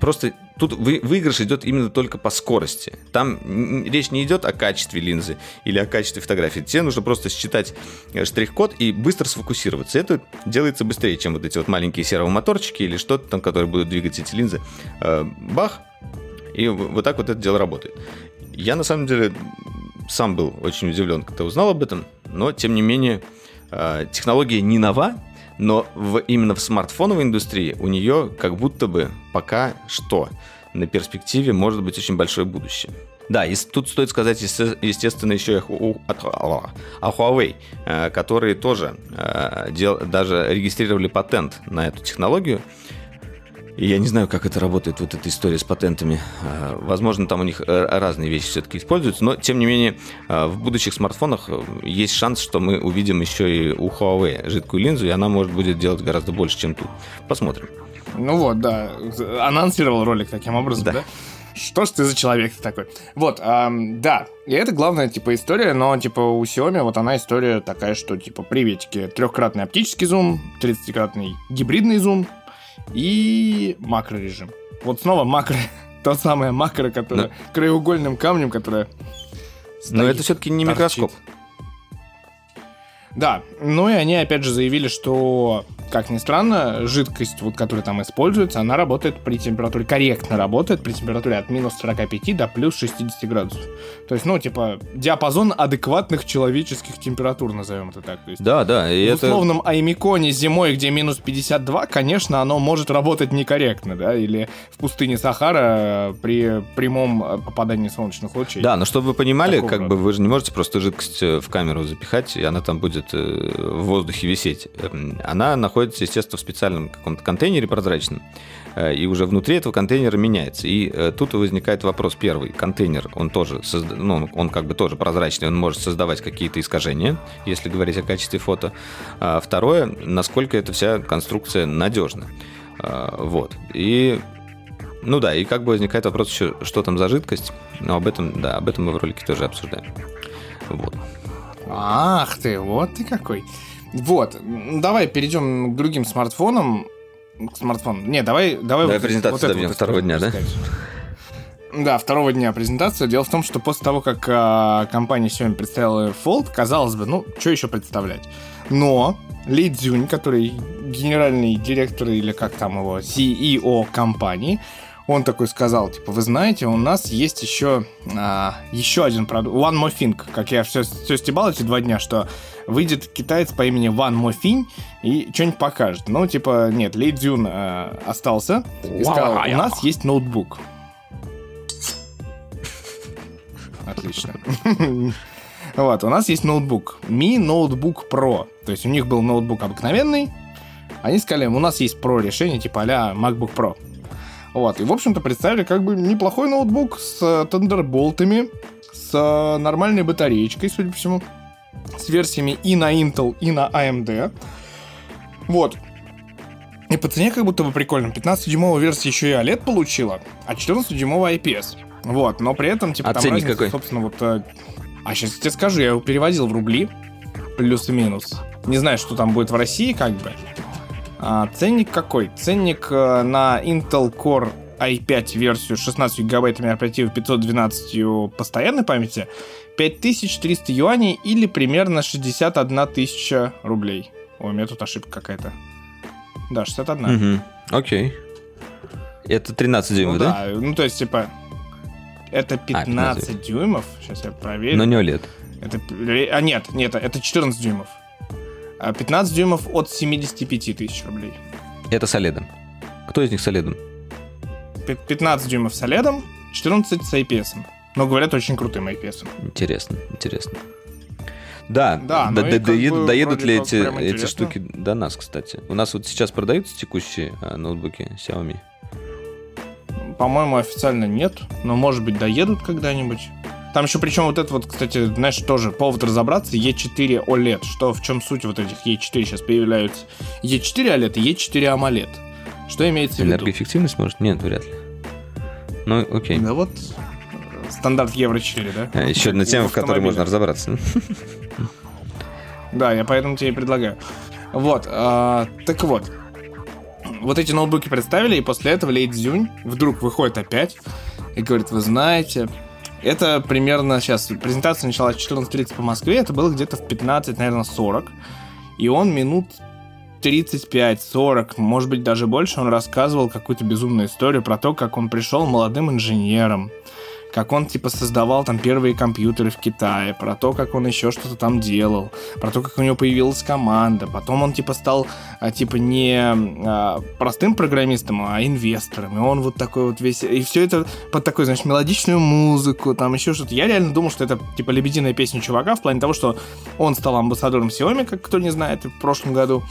просто тут выигрыш идет именно только по скорости. Там речь не идет о качестве линзы или о качестве фотографии. Тебе нужно просто считать э, штрих-код и быстро сфокусироваться. Это делается быстрее, чем вот эти вот маленькие сервомоторчики или что-то там, которые будут двигать эти линзы. Э, бах! И вот так вот это дело работает. Я на самом деле сам был очень удивлен, когда узнал об этом, но тем не менее э, технология не нова, но в, именно в смартфоновой индустрии у нее как будто бы пока что на перспективе может быть очень большое будущее. Да, и тут стоит сказать, естественно, еще о, о Huawei, э, которые тоже э, даже регистрировали патент на эту технологию. И я не знаю, как это работает, вот эта история с патентами. А, возможно, там у них э, разные вещи все-таки используются, но, тем не менее, а, в будущих смартфонах э, есть шанс, что мы увидим еще и у Huawei жидкую линзу, и она может будет делать гораздо больше, чем тут. Посмотрим. Ну вот, да. Анонсировал ролик таким образом, да? да? Что ж ты за человек такой? Вот, эм, да, и это главная, типа, история, но, типа, у Xiaomi вот она история такая, что, типа, приветики, трехкратный оптический зум, 30-кратный гибридный зум, и макрорежим. Вот снова макро, *laughs* то самое макро, которое Но... краеугольным камнем, которое Но это все-таки не торчит. микроскоп. Да, ну и они опять же заявили, что как ни странно, жидкость, вот, которая там используется, она работает при температуре, корректно работает при температуре от минус 45 до плюс 60 градусов. То есть, ну, типа, диапазон адекватных человеческих температур, назовем это так. То есть, да, да. И в это... условном Аймиконе зимой, где минус 52, конечно, оно может работать некорректно, да, или в пустыне Сахара при прямом попадании солнечных лучей. Да, но чтобы вы понимали, как рода. бы вы же не можете просто жидкость э, в камеру запихать, и она там будет э, в воздухе висеть. Эм, она находится находится, естественно, в специальном каком-то контейнере прозрачном, э, и уже внутри этого контейнера меняется. И э, тут возникает вопрос первый. Контейнер, он тоже, созда... ну, он как бы тоже прозрачный, он может создавать какие-то искажения, если говорить о качестве фото. А второе, насколько эта вся конструкция надежна. А, вот. И ну да, и как бы возникает вопрос еще, что там за жидкость. Но об этом, да, об этом мы в ролике тоже обсуждаем. Вот. Ах ты, вот ты какой. Вот, давай перейдем к другим смартфонам. К смартфонам. Не, давай... Давай, давай вот, презентацию вот вот второго дня, да? Да, второго дня презентация. Дело в том, что после того, как а, компания сегодня представила Fold, казалось бы, ну, что еще представлять? Но Ли Цзюнь, который генеральный директор или как там его, CEO компании, он такой сказал, типа, вы знаете, у нас есть еще, а, еще один продукт, One More Thing, как я все, все стебал эти два дня, что выйдет китаец по имени One More Thing и что-нибудь покажет. Ну, типа, нет, Ли Цзюн э, остался и сказал, у нас есть ноутбук. Отлично. Вот, у нас есть ноутбук. Mi Notebook Pro. То есть у них был ноутбук обыкновенный. Они сказали, у нас есть Pro решение, типа а MacBook Pro. Вот, и, в общем-то, представили как бы неплохой ноутбук с Thunderbolt'ами, с нормальной батареечкой, судя по всему, с версиями и на Intel, и на AMD. Вот. И по цене как будто бы прикольно. 15-дюймовая версия еще и OLED получила, а 14-дюймовая IPS. Вот, но при этом, типа, а там разница, какой? собственно, вот... э, А сейчас я тебе скажу, я его переводил в рубли, плюс и минус. Не знаю, что там будет в России, как бы. А, ценник какой? Ценник э, на Intel Core i5 версию 16 гигабайтами оперативы 512 постоянной памяти 5300 юаней или примерно 61 тысяча рублей. Ой, у меня тут ошибка какая-то. Да, 61. Мгм. Окей. Это 13 дюймов, ну, да? да? ну то есть типа это 15, 15 дюймов. Сейчас я проверю. Но не OLED. Это, а нет, нет, это 14 дюймов. А 15 дюймов от 75 тысяч рублей. Это с OLED. Кто из них с OLED? Пи- 15 дюймов с OLED, 14 с IPS. Но говорят, очень крутым IPS. Интересно, интересно. Да, Да, да, ну да- доедут, бы доедут ли эти, эти интересно. штуки до нас, кстати? У нас вот сейчас продаются текущие а, ноутбуки Xiaomi. По-моему, официально нет, но может быть доедут когда-нибудь. Там еще причем вот это вот, кстати, знаешь, тоже повод разобраться, E4 OLED. Что, в чем суть вот этих E4 сейчас появляются? E4 OLED и E4 AMOLED. Что имеется в виду? Энергоэффективность, может? Нет, вряд ли. Ну, окей. Да вот э, стандарт Евро 4, да? А, Еще одна тема, в которой можно разобраться. Да, я поэтому тебе и предлагаю. Вот, а, так вот. Вот эти ноутбуки представили, и после этого Лей Цзюнь вдруг выходит опять и говорит, вы знаете, это примерно сейчас, презентация началась в 14.30 по Москве, это было где-то в 15, наверное, 40. И он минут 35-40, может быть, даже больше, он рассказывал какую-то безумную историю про то, как он пришел молодым инженером, как он, типа, создавал там первые компьютеры в Китае, про то, как он еще что-то там делал, про то, как у него появилась команда. Потом он, типа, стал, а, типа, не а, простым программистом, а инвестором. И он вот такой вот весь... И все это под такой, значит, мелодичную музыку, там еще что-то. Я реально думал, что это, типа, лебединая песня чувака в плане того, что он стал амбассадором Xiaomi, как кто не знает, в прошлом году.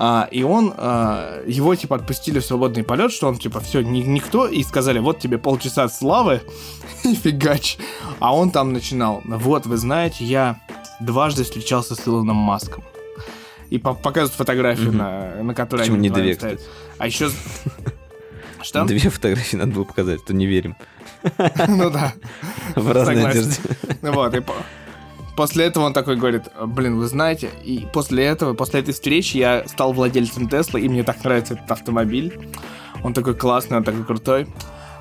А, и он, а, его, типа, отпустили в свободный полет, что он, типа, все, никто, и сказали, вот тебе полчаса славы, *laughs* и фигач. А он там начинал, вот, вы знаете, я дважды встречался с Илоном Маском. И по- показывают фотографию, Мгм. на, на которой Почему они не две, стоят. А еще... *laughs* Что? Две фотографии надо было показать, то не верим. *laughs* Ну да. В разной одежде. Вот, и по- после этого он такой говорит, блин, вы знаете, и после этого, после этой встречи я стал владельцем Теслы, и мне так нравится этот автомобиль. Он такой классный, он такой крутой.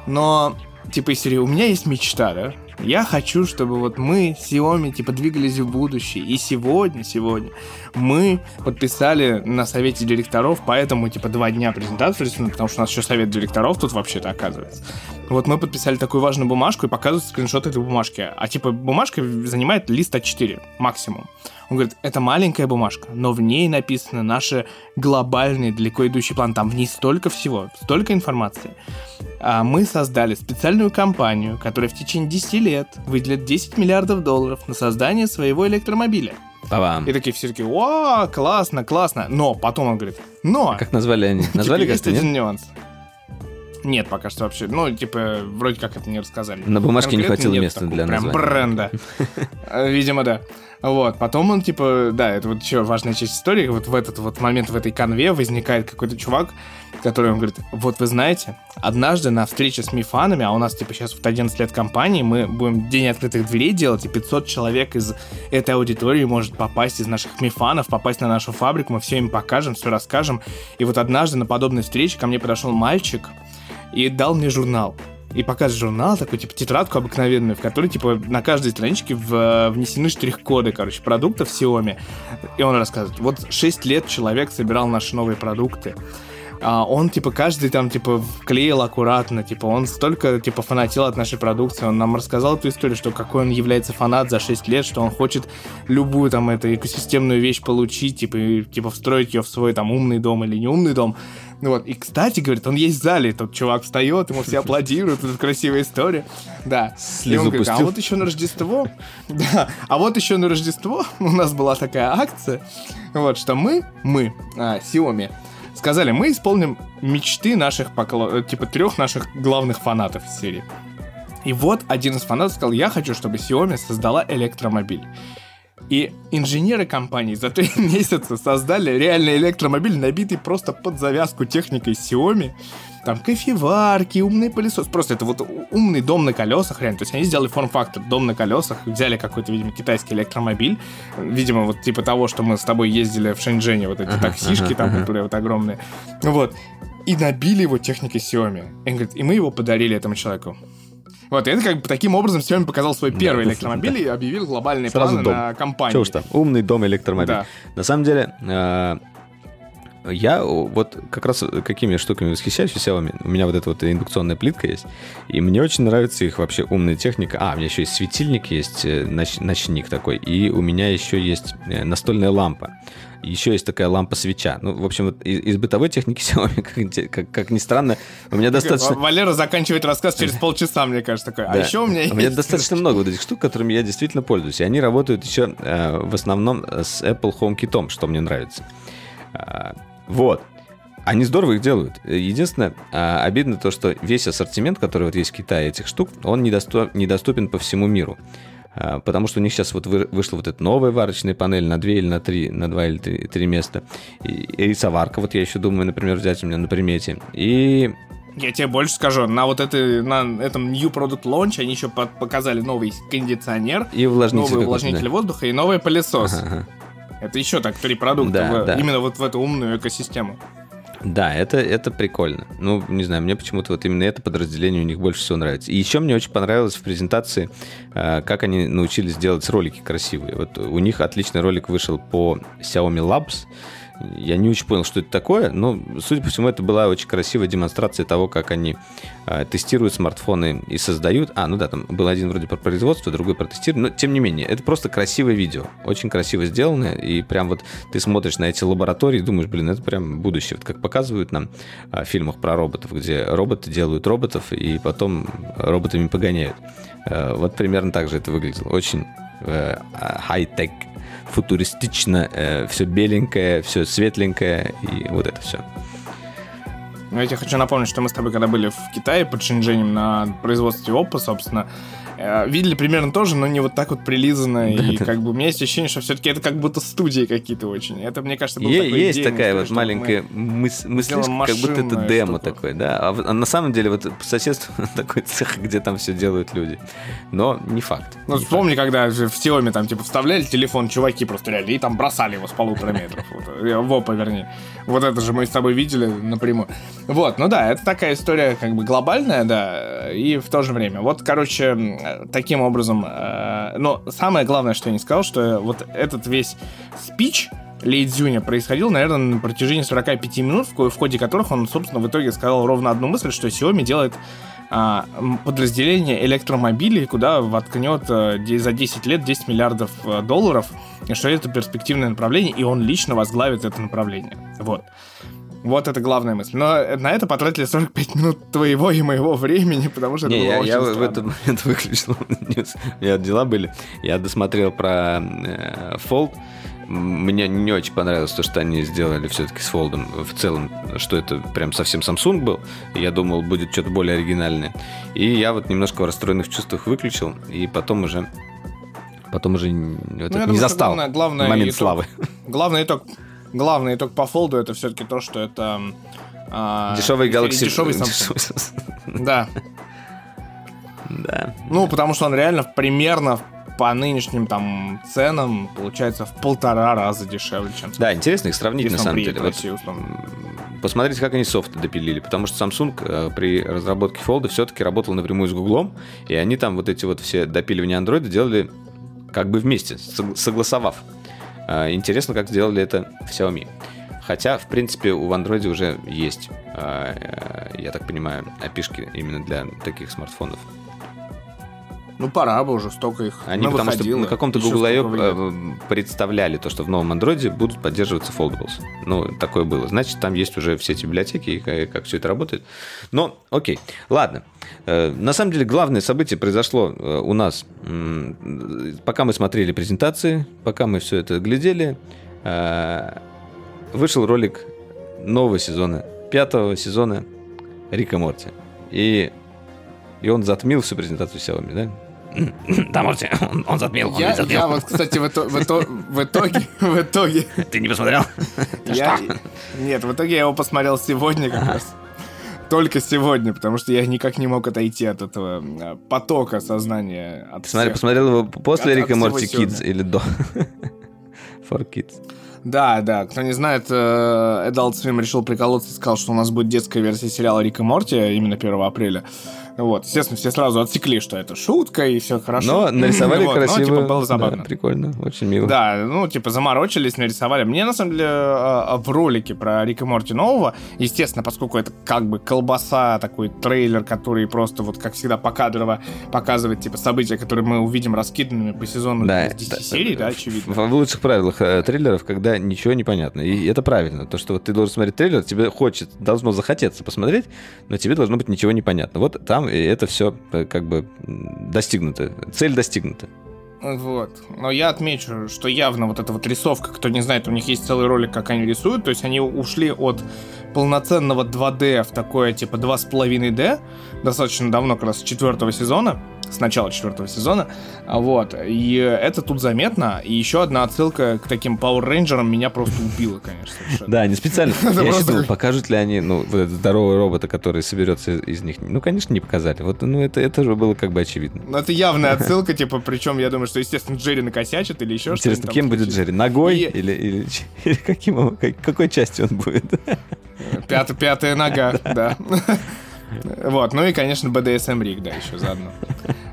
Но, типа, из серии, у меня есть мечта, да? Я хочу, чтобы вот мы Xiaomi, типа, двигались в будущее. И сегодня, сегодня мы подписали на совете директоров, поэтому, типа, два дня презентацию рисуем, потому что у нас еще совет директоров тут вообще-то оказывается. Вот мы подписали такую важную бумажку и показывают скриншот этой бумажки. А типа бумажка занимает лист А4 максимум. Он говорит, это маленькая бумажка, но в ней написаны наши глобальные, далеко идущие планы. Там в ней столько всего, столько информации. А мы создали специальную компанию, которая в течение 10 лет выделит 10 миллиардов долларов на создание своего электромобиля. Па-бам. И такие все такие, о, классно, классно. Но потом он говорит, но... Как назвали они? *laughs* Назвали есть как-то, нет? один нюанс. Нет, пока что вообще. Ну, типа, вроде как это не рассказали. На бумажке не Конкретно хватило нет места такого для прям названия. бренда. *laughs* Э, Видимо, да. Вот, потом он, типа, да, это вот еще важная часть истории, вот в этот вот момент в этой конве возникает какой-то чувак, который он говорит, вот вы знаете, однажды на встрече с мифанами, а у нас, типа, сейчас вот 11 лет компании, мы будем день открытых дверей делать, и 500 человек из этой аудитории может попасть из наших мифанов, попасть на нашу фабрику, мы все им покажем, все расскажем. И вот однажды на подобной встрече ко мне подошел мальчик и дал мне журнал. И показывает журнал, такой, типа, тетрадку обыкновенную, в которой, типа, на каждой страничке в- внесены штрих-коды, короче, продуктов Xiaomi. И он рассказывает, вот 6 лет человек собирал наши новые продукты. а он, типа, каждый там, типа, вклеил аккуратно, типа, он столько, типа, фанатил от нашей продукции, он нам рассказал эту историю, что какой он является фанат за 6 лет, что он хочет любую, там, эту экосистемную вещь получить, типа, и, типа, встроить ее в свой, там, умный дом или не умный дом, вот. И, кстати, говорит, он есть в зале, тот чувак встает, ему все аплодируют, это красивая история. Да. Слезу и он говорит, а вот еще на Рождество, да, а вот еще на Рождество у нас была такая акция, вот, что мы, мы, а, Xiaomi, сказали, мы исполним мечты наших, покло... типа, трех наших главных фанатов из серии. И вот один из фанатов сказал, я хочу, чтобы Xiaomi создала электромобиль. И инженеры компании за три *laughs* месяца создали реальный электромобиль, набитый просто под завязку техникой Xiaomi. Там кофеварки, умный пылесос. Просто это вот умный дом на колесах, реально. То есть они сделали форм-фактор дом на колесах, взяли какой-то, видимо, китайский электромобиль. Видимо, вот типа того, что мы с тобой ездили в Шэньчжэне, вот эти ага, таксишки ага, там, ага. которые вот огромные. Вот. И набили его техникой Xiaomi. И, говорит, и мы его подарили этому человеку. Вот, и это как бы таким образом Xiaomi показал свой первый да, электромобиль да. и объявил глобальные Сразу планы дом. на компанию. Чего уж там, умный дом электромобиль. Да. На самом деле, э, я вот как раз какими штуками восхищаюсь у Xiaomi. У меня вот эта вот индукционная плитка есть, и мне очень нравится их вообще умная техника. А, у меня еще есть светильник, есть э, ноч, ночник такой, и у меня еще есть э, настольная лампа. Еще есть такая лампа-свеча. Ну, в общем, вот из, из бытовой техники Xiaomi, *laughs* как, как, как ни странно, у меня достаточно... Валера заканчивает рассказ через полчаса, мне кажется, такой. А еще у меня есть... У меня достаточно много вот этих штук, которыми я действительно пользуюсь. И они работают еще э, в основном с Apple HomeKit, что мне нравится. А, вот. Они здорово их делают. Единственное, а, обидно то, что весь ассортимент, который вот есть в Китае этих штук, он недоступен по всему миру. А, потому что у них сейчас вот вышла вот эта новая варочная панель на 2 или на 3, на 2 или 3, 3 места. И, и рисоварка, вот я еще думаю, например, взять у меня на примете. И я тебе больше скажу, на вот этой, на этом New Product Launch они еще показали новый кондиционер, и увлажнитель новый увлажнитель да. воздуха и новый пылесос. Ага, ага. Это еще так три продукта да, в, да. именно вот в эту умную экосистему. Да, это, это прикольно. Ну, не знаю, мне почему-то вот именно это подразделение у них больше всего нравится. И еще мне очень понравилось в презентации, э, как они научились делать ролики красивые. Вот у них отличный ролик вышел по Xiaomi Labs, я не очень понял, что это такое, но, судя по всему, это была очень красивая демонстрация того, как они э, тестируют смартфоны и создают. А, ну да, там был один вроде про производство, другой про тестирование, но тем не менее, это просто красивое видео, очень красиво сделанное, и прям вот ты смотришь на эти лаборатории и думаешь, блин, это прям будущее. Вот как показывают нам э, в фильмах про роботов, где роботы делают роботов и потом роботами погоняют. Э, вот примерно так же это выглядело. Очень э, хай-тек футуристично, э, все беленькое, все светленькое и вот это все. Ну, я тебе хочу напомнить, что мы с тобой, когда были в Китае под Шэньчжэнем на производстве Oppo, собственно, видели примерно тоже, но не вот так вот прилизано. *laughs* И как бы у меня есть ощущение, что все-таки это как будто студии какие-то очень. Это, мне кажется, был такой Есть такая вот маленькая мысль, как будто это демо такое, да. А, а на самом деле вот по соседству *laughs* такой цех, где там все делают люди. Но не факт. Ну, вспомни, когда в Xiaomi там типа вставляли телефон, чуваки просто реально, и там бросали его с полутора метров. *laughs* Вот, э, вернее. Вот это же мы с тобой видели напрямую. Вот, ну да, это такая история как бы глобальная, да, и в то же время. Вот, короче, таким образом... Э, но самое главное, что я не сказал, что вот этот весь спич Ли Цзюня происходил, наверное, на протяжении 45 минут, в, в ходе которых он, собственно, в итоге сказал ровно одну мысль, что Xiaomi делает а, подразделение электромобилей, куда воткнет а, за 10 лет 10 миллиардов а, долларов, и что это перспективное направление, и он лично возглавит это направление. Вот. Вот это главная мысль. Но на это потратили 45 минут твоего и моего времени, потому что Не, это было я, очень *laughs* я странно. в этот момент выключил ньюс. У меня дела были. Я досмотрел про э, Fold. Мне не очень понравилось то, что они сделали все-таки с Fold в целом, что это прям совсем Samsung был. Я думал, будет что-то более оригинальное. И я вот немножко в расстроенных чувствах выключил, и потом уже потом уже ну, не думаю, застал главное, главное момент итог, славы. Главный итог главный итог по фолду это все-таки то, что это а, дешевый Galaxy дешевый Samsung. *laughs* Да. Да. Ну, потому что он реально примерно по нынешним там ценам получается в полтора раза дешевле, чем Да, интересно их сравнить на самом деле. Вот, посмотрите, как они софт допилили, потому что Samsung э, при разработке Fold все-таки работал напрямую с Google, и они там вот эти вот все допиливания Android делали как бы вместе, согласовав. А, интересно, как сделали это в Xiaomi. Хотя, в принципе, у Android уже есть, а, я так понимаю, опишки именно для таких смартфонов. Ну, пора бы уже, столько их Они потому что на каком-то Google I.O. представляли то, что в новом Android будут поддерживаться foldables. Ну, такое было. Значит, там есть уже все эти библиотеки и как все это работает. Но, окей. Ладно. Э, на самом деле, главное событие произошло э, у нас, пока мы смотрели презентации, пока мы все это глядели, э, вышел ролик нового сезона, пятого сезона Рика Морти. И, и он затмил всю презентацию Xiaomi, да? *clears throat* Да, можете, *clears throat* он, он затмил, он я, затмил. Я вот, кстати, в, ито, в, ито, в итоге... *laughs* В итоге... Ты не посмотрел? *laughs* Я, нет, в итоге я его посмотрел сегодня как раз. Только сегодня, потому что я никак не мог отойти от этого а, потока сознания. От Смотри, посмотрел его после Рика Морти Kids или до? *laughs* For Kids. Да, да. Кто не знает, э, Adult Swim решил приколоться и сказал, что у нас будет детская версия сериала Рика Морти именно 1 апреля. Вот, естественно, все сразу отсекли, что это шутка, и все хорошо. Но нарисовали вот, красиво. Ну, типа, было забавно. Да, прикольно, очень мило. Да, ну, типа, заморочились, нарисовали. Мне, на самом деле, а, а, в ролике про Рика Морти нового, естественно, поскольку это как бы колбаса, такой трейлер, который просто, вот, как всегда, покадрово показывает, типа, события, которые мы увидим раскиданными по сезону да, 10 да, серий, да, очевидно. В лучших правилах э, трейлеров, когда ничего не понятно. И это правильно. То, что вот ты должен смотреть трейлер, тебе хочет, должно захотеться посмотреть, но тебе должно быть ничего не понятно. Вот там и это все э, как бы достигнуто. Цель достигнута. Вот. Но я отмечу, что явно вот эта вот рисовка, кто не знает, у них есть целый ролик, как они рисуют. То есть они ушли от полноценного 2D в такое типа 2,5D достаточно давно, как раз с четвертого сезона с начала четвертого сезона. Вот. И это тут заметно. И еще одна отсылка к таким Power Rangers меня просто убила, конечно. Совершенно. Да, не специально. *laughs* Я просто... думал, покажут ли они, ну, здорового робота, который соберется из них. Ну, конечно, не показали. Вот, ну, это, это же было как бы очевидно. Ну, это явная отсылка, типа, причем я думаю, что, естественно, Джерри накосячит или еще что-то. Интересно, кем будет Джерри? Ногой? Или, или, *laughs* каким, как, какой частью он будет? Пятая нога, *laughs* да. Вот, ну и, конечно, BDSM Рик, да, еще заодно.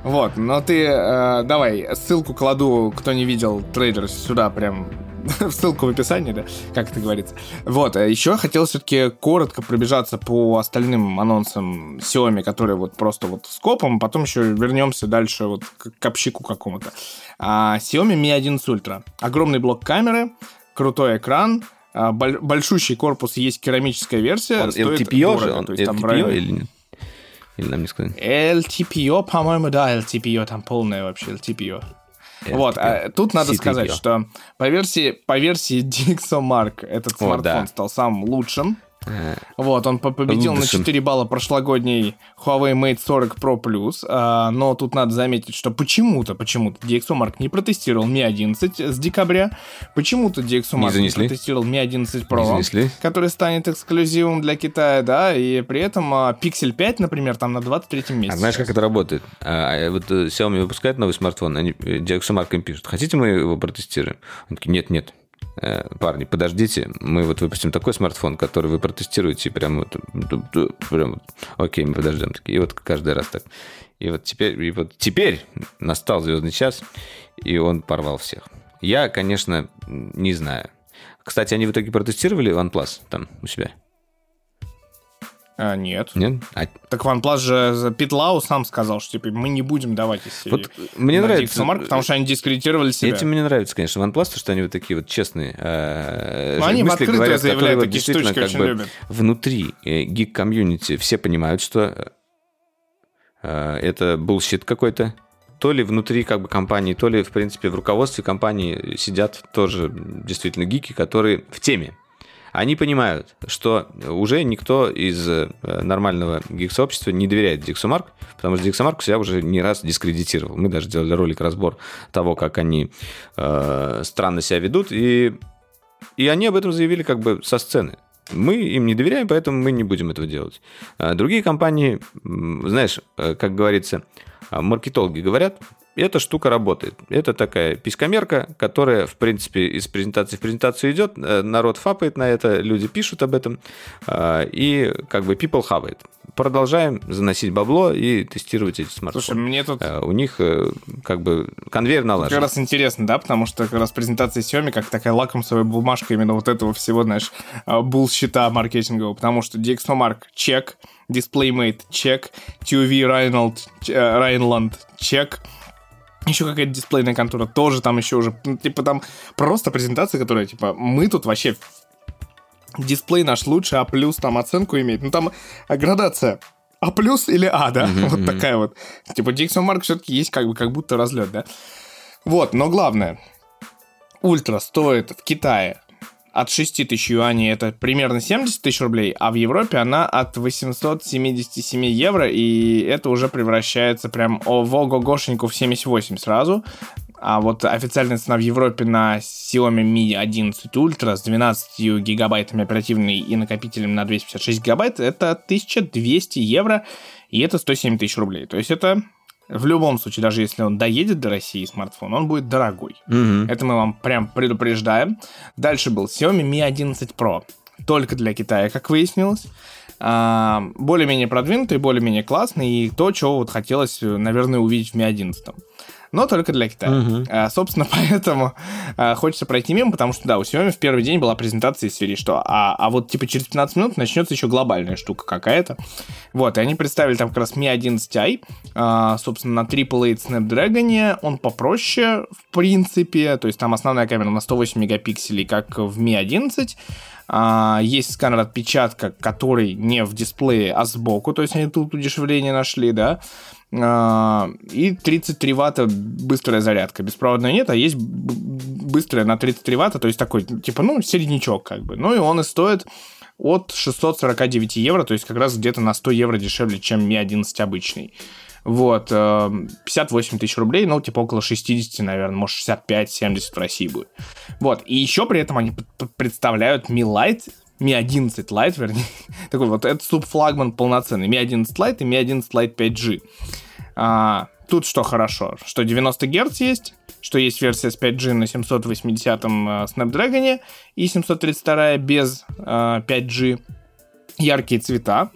Вот, но ты, э, давай, ссылку кладу, кто не видел трейлер, сюда прям *laughs* ссылку в описании, да, как это говорится. Вот, а еще хотел все-таки коротко пробежаться по остальным анонсам Xiaomi, которые вот просто вот скопом, потом еще вернемся дальше вот к копщику какому-то. А, Xiaomi Mi 11 Ultra. Огромный блок камеры, крутой экран, большущий корпус, есть керамическая версия. Он LTPO же? Он LTPO или нет? Или нам не сказали? LTPO, по-моему, да, LTPO, там полное вообще LTPO. LTPO. Вот, а тут надо C3PO. сказать, что по версии, по версии *laughs* DxOMark этот О, смартфон да. стал самым лучшим. Вот, он победил на 4 балла прошлогодний Huawei Mate 40 Pro Plus, а, но тут надо заметить, что почему-то, почему-то DxOMark не протестировал Mi 11 с декабря, почему-то DxOMark не, не протестировал Mi 11 Pro, который станет эксклюзивом для Китая, да, и при этом а, Pixel 5, например, там на 23 месте. А знаешь, как это работает? А, вот э, Xiaomi выпускает новый смартфон, они э, DxOMark им пишут, хотите мы его протестируем? Он такие, нет, нет, Э, парни, подождите, мы вот выпустим такой смартфон, который вы протестируете, прям вот, прям, окей, мы подождем. И вот каждый раз так. И вот теперь, и вот теперь настал звездный час, и он порвал всех. Я, конечно, не знаю. Кстати, они в итоге протестировали OnePlus там у себя? А, нет. Нет? А... Так OnePlus же Пит Лау сам сказал, что типа мы не будем давать из серии. Вот мне нравится. Mark, потому что они дискредитировали себя. Этим мне нравится, конечно, OnePlus, то, что они вот такие вот честные. Э, ну, они в открытую говорят, заявляют такие штучки очень бы, любят. Внутри э, гик-комьюнити все понимают, что э, это bullshit какой-то. То ли внутри как бы компании, то ли, в принципе, в руководстве компании сидят тоже действительно гики, которые в теме они понимают, что уже никто из э, нормального гик-сообщества не доверяет DxOMark, потому что DxOMark себя уже не раз дискредитировал. Мы даже делали ролик разбор того, как они э, странно себя ведут, и, и они об этом заявили как бы со сцены. Мы им не доверяем, поэтому мы не будем этого делать. А другие компании, знаешь, э, как говорится, маркетологи говорят, эта штука работает. Это такая писькомерка, которая, в принципе, из презентации в презентацию идет, э, народ фапает на это, люди пишут об этом, э, и как бы people хавает. Продолжаем заносить бабло и тестировать эти смартфоны. Слушай, мне тут... Э, у них как бы конвейер налажен. Как раз интересно, да, потому что как раз презентация Xiaomi как такая лакомствовая бумажка именно вот этого всего, знаешь, булщита маркетингового, потому что DxOMark чек, DisplayMate чек, TUV Rheinland, Rhineland чек, еще какая-то дисплейная контура тоже там еще уже, ну, типа там просто презентация, которая, типа, мы тут вообще дисплей наш лучше, А плюс там оценку имеет. Ну там градация А плюс или А, да? Mm-hmm. Вот такая вот. Типа Dixon Mark все-таки есть как бы как будто разлет, да? Вот, но главное. Ультра стоит в Китае от 6 тысяч юаней это примерно 70 тысяч рублей, а в Европе она от 877 евро, и это уже превращается прям ого-гошеньку в 78 сразу. А вот официальная цена в Европе на Xiaomi Mi 11 Ultra с 12 гигабайтами оперативной и накопителем на 256 гигабайт это 1200 евро, и это 107 тысяч рублей. То есть это в любом случае, даже если он доедет до России смартфон, он будет дорогой. Угу. Это мы вам прям предупреждаем. Дальше был Xiaomi Mi 11 Pro. Только для Китая, как выяснилось. А, более-менее продвинутый, более-менее классный. И то, чего вот хотелось, наверное, увидеть в Mi 11 но только для Китая. Угу. А, собственно, *laughs* поэтому а, хочется пройти мимо, потому что, да, у Xiaomi в первый день была презентация из серии, что а, а вот типа через 15 минут начнется еще глобальная штука какая-то. Вот, и они представили там как раз Mi 11i, а, собственно, на AAA Snapdragon, он попроще, в принципе, то есть там основная камера на 108 мегапикселей, как в Mi 11, а, есть сканер отпечатка, который не в дисплее, а сбоку, то есть они тут удешевление нашли, да. А, и 33 ватта быстрая зарядка. Беспроводная нет, а есть быстрая на 33 ватта, то есть такой, типа, ну, середнячок как бы. Ну, и он и стоит от 649 евро, то есть как раз где-то на 100 евро дешевле, чем Mi 11 обычный. Вот, 58 э, тысяч рублей, ну, типа около 60, наверное, может, 65-70 в России будет. Вот, и еще при этом они представляют Mi Lite Mi 11 Lite, вернее, *laughs* такой вот, это субфлагман полноценный, Mi 11 Lite и Mi 11 Lite 5G. А, тут что хорошо, что 90 Гц есть, что есть версия с 5G на 780 м э, Snapdragon и 732 без а, 5G. Яркие цвета.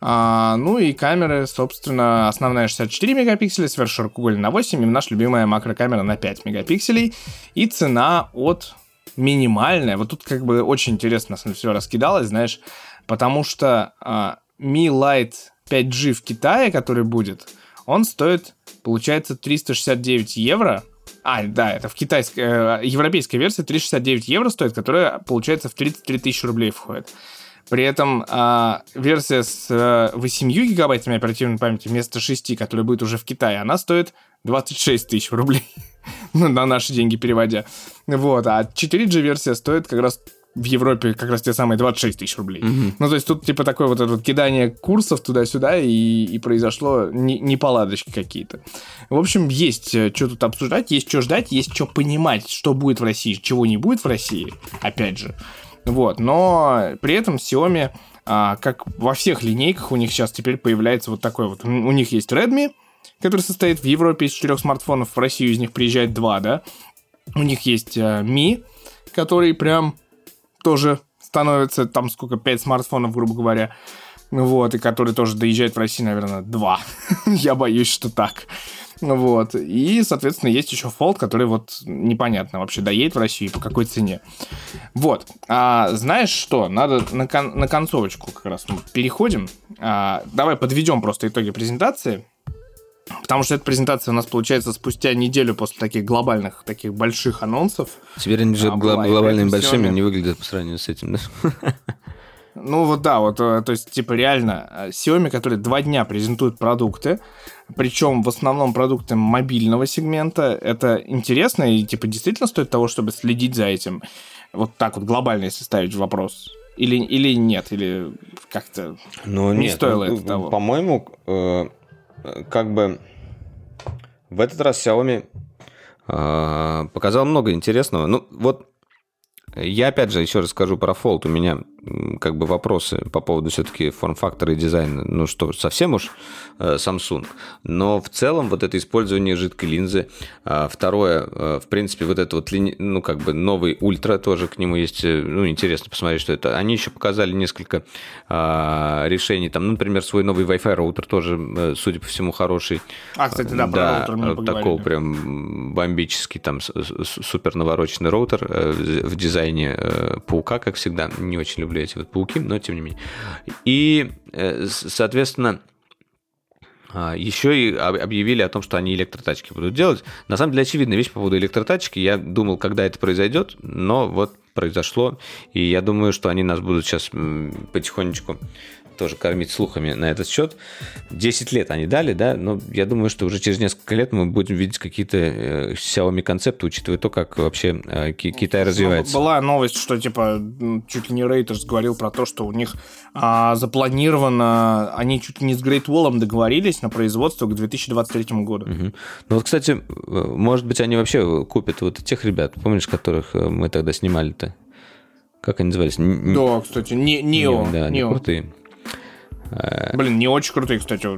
А, ну и камеры, собственно, основная 64 мегапикселя, сверхширокоугольная на 8, и наша любимая макрокамера на 5 мегапикселей. И цена от минимальная. Вот тут как бы очень интересно все раскидалось, знаешь, потому что а, Mi Lite 5G в Китае, который будет, он стоит, получается, 369 евро. А, да, это в китайской, э, европейской версии 369 евро стоит, которая, получается, в 33 тысячи рублей входит. При этом э, версия с э, 8 гигабайтами оперативной памяти вместо 6, которая будет уже в Китае, она стоит 26 тысяч рублей. *laughs* на наши деньги переводя. Вот, а 4G версия стоит как раз в Европе как раз те самые 26 тысяч рублей. Mm-hmm. Ну, то есть тут типа такое вот это вот кидание курсов туда-сюда, и, и произошло не, неполадочки какие-то. В общем, есть э, что тут обсуждать, есть что ждать, есть что понимать, что будет в России, чего не будет в России, опять же. Вот, но при этом Xiaomi, а, как во всех линейках, у них сейчас теперь появляется вот такой вот. У них есть Redmi, который состоит в Европе из четырех смартфонов, в Россию из них приезжает два, да. У них есть э, Mi, который прям тоже становится, там сколько, 5 смартфонов, грубо говоря. Вот, и который тоже доезжает в Россию, наверное, два. *laughs* Я боюсь, что так. Вот. И, соответственно, есть еще Fold, который вот непонятно вообще доедет в Россию и по какой цене. Вот. А, знаешь что? Надо на, кон- на концовочку как раз мы переходим. А, давай подведем просто итоги презентации. Потому что эта презентация у нас получается спустя неделю после таких глобальных, таких больших анонсов. Теперь они же а, гла- глобальными большими не выглядят по сравнению с этим, да? *laughs* Ну вот да, вот, э, то есть, типа, реально, э, Xiaomi, который два дня презентует продукты, причем в основном продукты мобильного сегмента, это интересно и, типа, действительно стоит того, чтобы следить за этим. Вот так вот глобально, если ставить вопрос. Или, или нет, или как-то ну, не нет, стоило ну, это того. По-моему, э, как бы в этот раз Xiaomi э, показал много интересного. Ну, вот я опять же еще раз скажу про Fold. У меня как бы вопросы по поводу все-таки форм-фактора и дизайна, ну что, совсем уж э, Samsung. Но в целом вот это использование жидкой линзы. А, второе, э, в принципе, вот это вот, ну как бы новый ультра тоже к нему есть, э, ну интересно посмотреть, что это. Они еще показали несколько а, решений, там, ну, например, свой новый Wi-Fi роутер тоже, судя по всему, хороший. А, кстати, да, да про роутер такого прям бомбический, там, супер навороченный роутер в дизайне паука, как всегда. Не очень люблю эти вот пауки, но тем не менее. И, э, соответственно, а, еще и объявили о том, что они электротачки будут делать. На самом деле, очевидная вещь по поводу электротачки. Я думал, когда это произойдет, но вот произошло. И я думаю, что они нас будут сейчас потихонечку тоже кормить слухами на этот счет. 10 лет они дали, да, но я думаю, что уже через несколько лет мы будем видеть какие-то э, Xiaomi концепты, учитывая то, как вообще э, Китай развивается. Была новость, что типа чуть ли не Reuters говорил про то, что у них а, запланировано, они чуть ли не с Great Wall договорились на производство к 2023 году. Угу. Ну вот, кстати, э, может быть, они вообще купят вот тех ребят, помнишь, которых мы тогда снимали-то? Как они назывались? Да, кстати, не, Нео. Да, они крутые. Э, Блин, не очень крутые, кстати.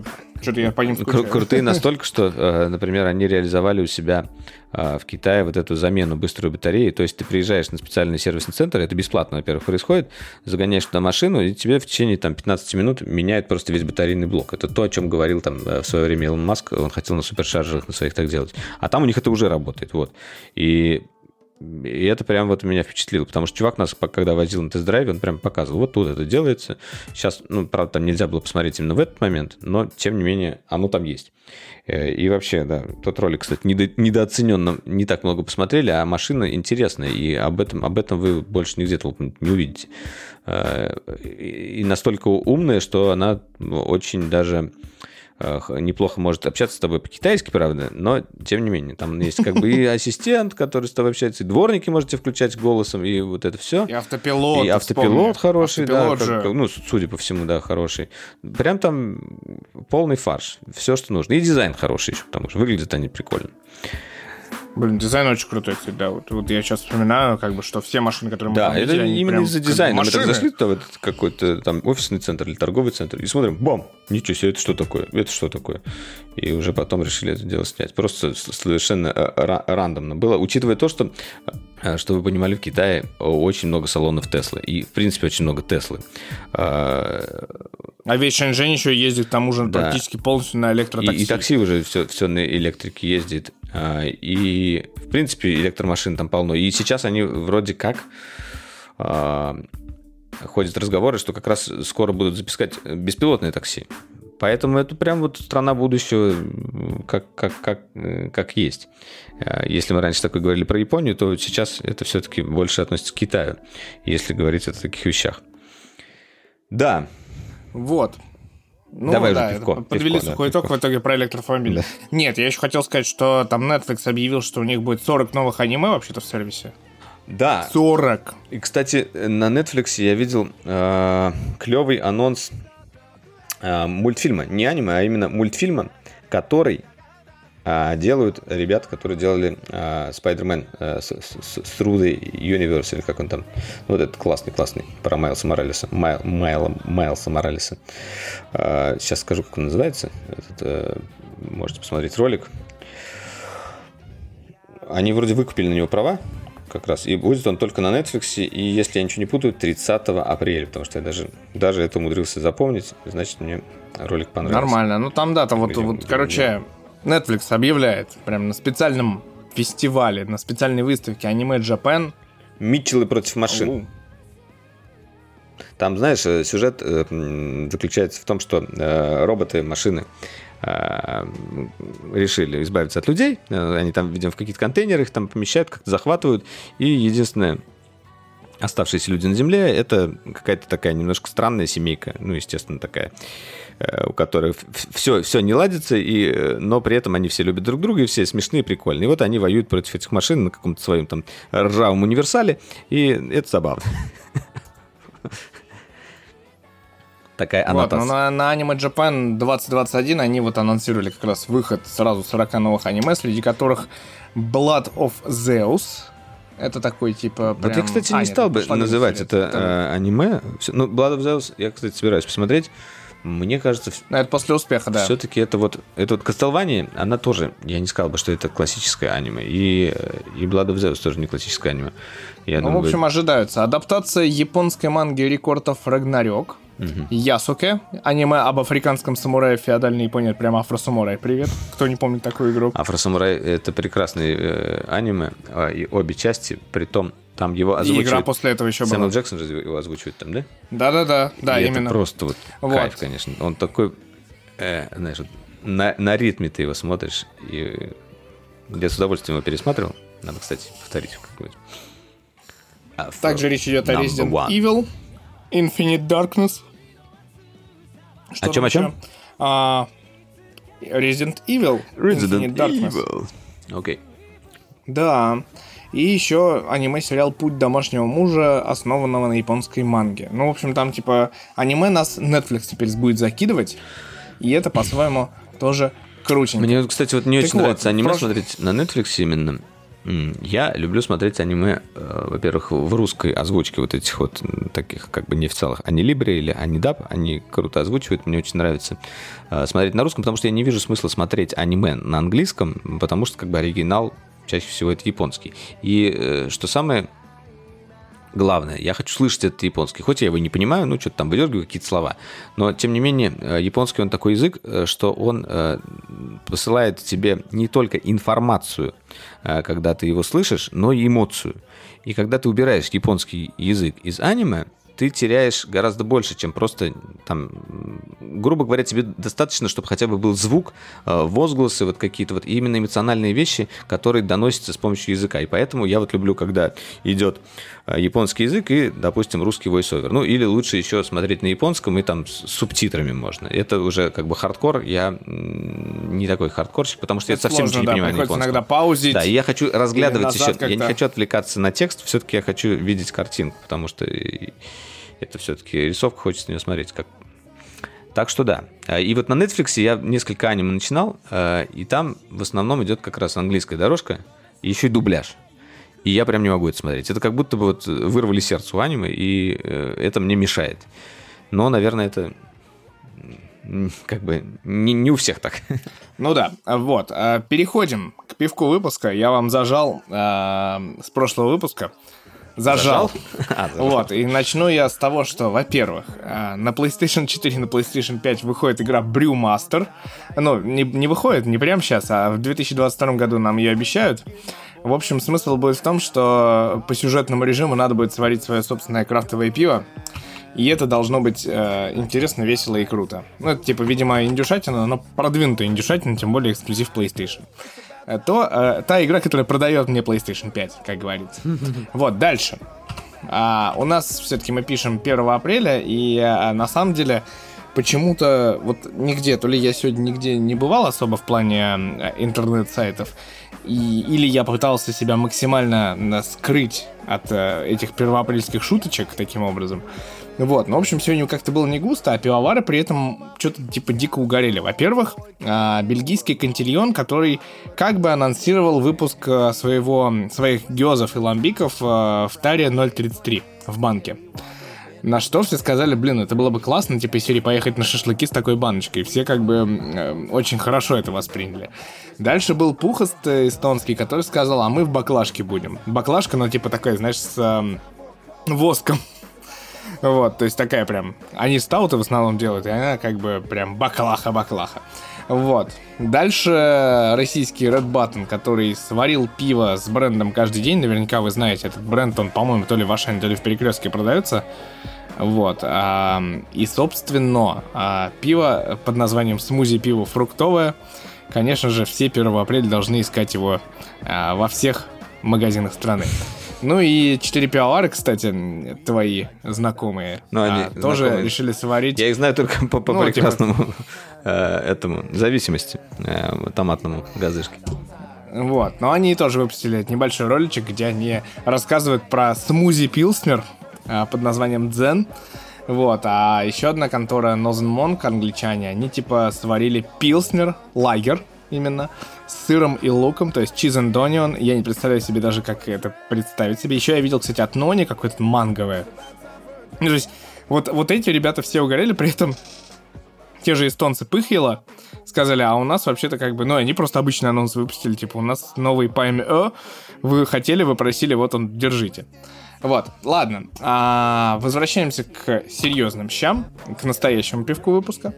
Что-то я по ним скучаю. Крутые *laughs* настолько, что, э, например, они реализовали у себя э, в Китае вот эту замену быстрой батареи. То есть ты приезжаешь на специальный сервисный центр, это бесплатно, во-первых, происходит, загоняешь туда машину, и тебе в течение там, 15 минут меняет просто весь батарейный блок. Это то, о чем говорил там в свое время Илон Маск, он хотел на супершаржерах на своих так делать. А там у них это уже работает. Вот. И и это прям вот меня впечатлило, потому что чувак нас, когда возил на тест-драйве, он прям показывал, вот тут это делается. Сейчас, ну, правда, там нельзя было посмотреть именно в этот момент, но, тем не менее, оно там есть. Э, и вообще, да, тот ролик, кстати, недо, недооцененно, не так много посмотрели, а машина интересная, и об этом, об этом вы больше нигде не увидите. Э, и настолько умная, что она очень даже неплохо может общаться с тобой по-китайски, правда, но тем не менее, там есть как бы и *laughs* ассистент, который с тобой общается, и дворники можете включать голосом, и вот это все. И автопилот. И автопилот хороший, автопилот да, как, ну, судя по всему, да, хороший. Прям там полный фарш, все, что нужно. И дизайн хороший еще, потому что выглядят они прикольно. Блин, дизайн очень крутой, кстати, да. Вот, вот я сейчас вспоминаю, как бы, что все машины, которые мы Да, там это видели, именно из-за дизайна. Мы так зашли туда, в этот какой-то там офисный центр или торговый центр, и смотрим, бам, ничего себе, это что такое? Это что такое? И уже потом решили это дело снять. Просто совершенно э, рандомно было. Учитывая то, что, э, что вы понимали, в Китае очень много салонов Теслы. И, в принципе, очень много Теслы. А, а весь Шэньчжэнь еще ездит к тому же да. практически полностью на электротакси. И, и такси уже все, все на электрике ездит. А, и, в принципе, электромашин там полно. И сейчас они вроде как а, ходят разговоры, что как раз скоро будут запускать беспилотные такси. Поэтому это прям вот страна будущего, как, как, как, как есть. А, если мы раньше такое говорили про Японию, то сейчас это все-таки больше относится к Китаю, если говорить о таких вещах. Да. Вот. Ну, Давай да, уже пивко. Подвели пивко, сухой да, итог в итоге про электрофамиль. Да. Нет, я еще хотел сказать, что там Netflix объявил, что у них будет 40 новых аниме вообще-то в сервисе. Да. 40. И, кстати, на Netflix я видел э, клевый анонс э, мультфильма. Не аниме, а именно мультфильма, который делают ребята, которые делали а, Spider-Man а, Through the Universe, или как он там. Вот этот классный-классный, про Майлса Моралеса. Майл, Майла, Майлса Моралеса. А, сейчас скажу, как он называется. Этот, а, можете посмотреть ролик. Они вроде выкупили на него права, как раз. И будет он только на Netflix, и если я ничего не путаю, 30 апреля, потому что я даже, даже это умудрился запомнить, значит, мне ролик понравился. Нормально. Ну, там дата, вот, вот короче, Netflix объявляет прям на специальном фестивале, на специальной выставке Anime Japan. Митчеллы против машин. У. Там, знаешь, э, сюжет э, заключается в том, что э, роботы, машины решили избавиться от людей. Они там, видимо, в каких-то контейнерах там помещают, как-то захватывают. И единственное, оставшиеся люди на Земле, это какая-то такая немножко странная семейка. Ну, естественно, такая у которых все, все не ладится, и, э, но при этом они все любят друг друга, и все смешные и прикольные. И вот они воюют против этих машин на каком-то своем там ржавом универсале, и это забавно. *laughs* Такая аннотация. Вот, ну, на, на Anime Japan 2021 они вот анонсировали как раз выход сразу 40 новых аниме, среди которых Blood of Zeus, Это такой, типа, прям... Вот я, кстати, не а, стал нет, бы называть это э, аниме. Ну, Blood of Zeus я, кстати, собираюсь посмотреть. Мне кажется... Ну, это после успеха, да. Все-таки это вот... Это вот Castlevania, она тоже... Я не сказал бы, что это классическое аниме. И, э, и Blood of Zeus тоже не классическое аниме. Я ну, думаю, в общем, будет... ожидаются. Адаптация японской манги Record of Ragnarok. Угу. Ясуке, аниме об африканском самурае в феодальной Японии, прямо Афросамурай, привет, кто не помнит такую игру. Афросамурай — это прекрасный э, аниме, э, и обе части, при том там его озвучивает... И игра после этого еще была. Сэмюэл Джексон же его озвучивает там, да? Да-да-да, да, и именно. это просто вот, вот кайф, конечно. Он такой, э, знаешь, на, на ритме ты его смотришь, и я с удовольствием его пересматривал. Надо, кстати, повторить. А, Также речь идет о Resident. Evil, Infinite Darkness. Что о чем, о чем? А, Resident Evil. Resident Infinite Darkness. Evil. Окей. Okay. Да. И еще аниме-сериал «Путь домашнего мужа», основанного на японской манге. Ну, в общем, там, типа, аниме нас Netflix теперь будет закидывать, и это, по-своему, тоже крутенько. Мне, кстати, вот не так очень вот, нравится аниме прош... смотреть на Netflix именно. Я люблю смотреть аниме, э, во-первых, в русской озвучке вот этих вот таких как бы неофициалах Анилибре или Анидаб, они круто озвучивают, мне очень нравится э, смотреть на русском, потому что я не вижу смысла смотреть аниме на английском, потому что как бы оригинал чаще всего это японский. И э, что самое главное, я хочу слышать этот японский. Хоть я его не понимаю, ну, что-то там выдергиваю какие-то слова. Но, тем не менее, э, японский он такой язык, э, что он посылает тебе не только информацию, когда ты его слышишь, но и эмоцию. И когда ты убираешь японский язык из аниме, ты теряешь гораздо больше, чем просто там, грубо говоря, тебе достаточно, чтобы хотя бы был звук, э, возгласы, вот какие-то вот именно эмоциональные вещи, которые доносятся с помощью языка. И поэтому я вот люблю, когда идет э, японский язык и, допустим, русский voiceover. Ну, или лучше еще смотреть на японском и там с субтитрами можно. Это уже как бы хардкор. Я не такой хардкорщик, потому что это я совсем сложно, ничего не да, понимаю на иногда паузить. Да, и я хочу разглядывать еще. Я не хочу отвлекаться на текст, все-таки я хочу видеть картинку, потому что это все-таки рисовка, хочется на нее смотреть. Как... Так что да. А, и вот на Netflix я несколько аниме начинал, а, и там в основном идет как раз английская дорожка, и еще и дубляж. И я прям не могу это смотреть. Это как будто бы вот вырвали сердце у аниме, и э, это мне мешает. Но, наверное, это как бы не, не у всех так. *laughs* Ну да, вот. А, переходим к пивку выпуска. Я вам зажал э, с прошлого выпуска Зажал. *laughs* А, зажал? Вот, и начну я с того, что, во-первых, а, на PlayStation 4 и на PlayStation 5 выходит игра Brewmaster. Ну, не, не выходит, не прямо сейчас, а в 2022 году нам ее обещают. В общем, смысл будет в том, что по сюжетному режиму надо будет сварить свое собственное крафтовое пиво. И это должно быть э, интересно, весело и круто. Ну, это типа, видимо, индюшатина, но продвинутая индюшатина, тем более эксклюзив PlayStation. Э, то э, та игра, которая продает мне PlayStation 5, как говорится. *laughs* Вот, дальше. А, у нас все-таки мы пишем 1 апреля, и а, на самом деле почему-то вот нигде, то ли я сегодня нигде не бывал особо в плане интернет-сайтов, и, или я пытался себя максимально скрыть от э, этих первоапрельских шуточек таким образом. Вот, ну, в общем, сегодня как-то было не густо, а пивовары при этом что-то типа дико угорели. Во-первых, а, бельгийский кантильон, который как бы анонсировал выпуск а, своего, своих гёзов и ламбиков а, в таре 0.33 в банке. На что все сказали, блин, это было бы классно, типа, серии поехать на шашлыки с такой баночкой. Все как бы э, очень хорошо это восприняли. Дальше был Пухост э, эстонский, который сказал, а мы в баклажке будем. Баклажка, ну, типа, такая, знаешь, с э, воском. Вот, то есть такая прям... Они стауты в основном делают, и она как бы прям баклаха-баклаха. Вот. Дальше российский Red Button, который сварил пиво с брендом каждый день. Наверняка вы знаете, этот бренд, он, по-моему, то ли в Ашане, то ли в Перекрестке продается. Вот. А, и, собственно, а, пиво под названием смузи пиво фруктовое. Конечно же, все 1 апреля должны искать его а, во всех магазинах страны. Ну и 4 пиалары, кстати, твои знакомые, ну, они а, тоже знакомые. решили сварить. Я их знаю только по, по ну, типа прекрасному типа... э, этому зависимости э, томатному газышке. Вот, но они тоже выпустили небольшой роличек, где они рассказывают про смузи Пилснер э, под названием Дзен. Вот, а еще одна контора Northern Monk, англичане, они типа сварили Пилснер, лагер именно, с сыром и луком, то есть cheese and onion. Я не представляю себе даже, как это представить себе. Еще я видел, кстати, от Нони какое-то манговое. Ну, то есть вот, вот эти ребята все угорели, при этом те же эстонцы Пыхила сказали, а у нас вообще-то как бы, ну, они просто обычный анонс выпустили, типа, у нас новый Пайми Э, вы хотели, вы просили, вот он, держите. Вот, ладно, а, возвращаемся к серьезным щам, к настоящему пивку выпуска.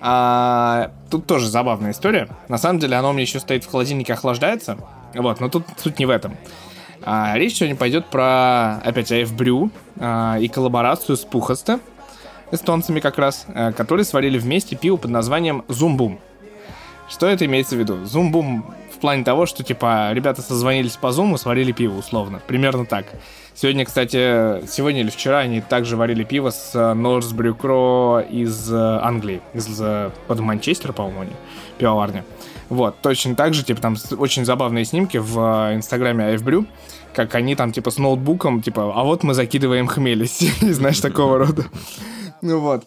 А, тут тоже забавная история. На самом деле, оно у меня еще стоит в холодильнике, охлаждается. Вот, но тут суть не в этом. А, речь сегодня пойдет про, опять, AF Brew а, и коллаборацию с Пухоста эстонцами как раз, э, которые сварили вместе пиво под названием Зумбум. Что это имеется в виду? Зумбум в плане того, что, типа, ребята созвонились по Зуму, сварили пиво, условно. Примерно так. Сегодня, кстати, сегодня или вчера они также варили пиво с North Brew Crow из э, Англии, из э, под Манчестера, по-моему, они, пивоварня. Вот, точно так же, типа, там очень забавные снимки в инстаграме AFBrew, как они там, типа, с ноутбуком, типа, а вот мы закидываем хмели, *laughs* знаешь, такого рода. Ну вот.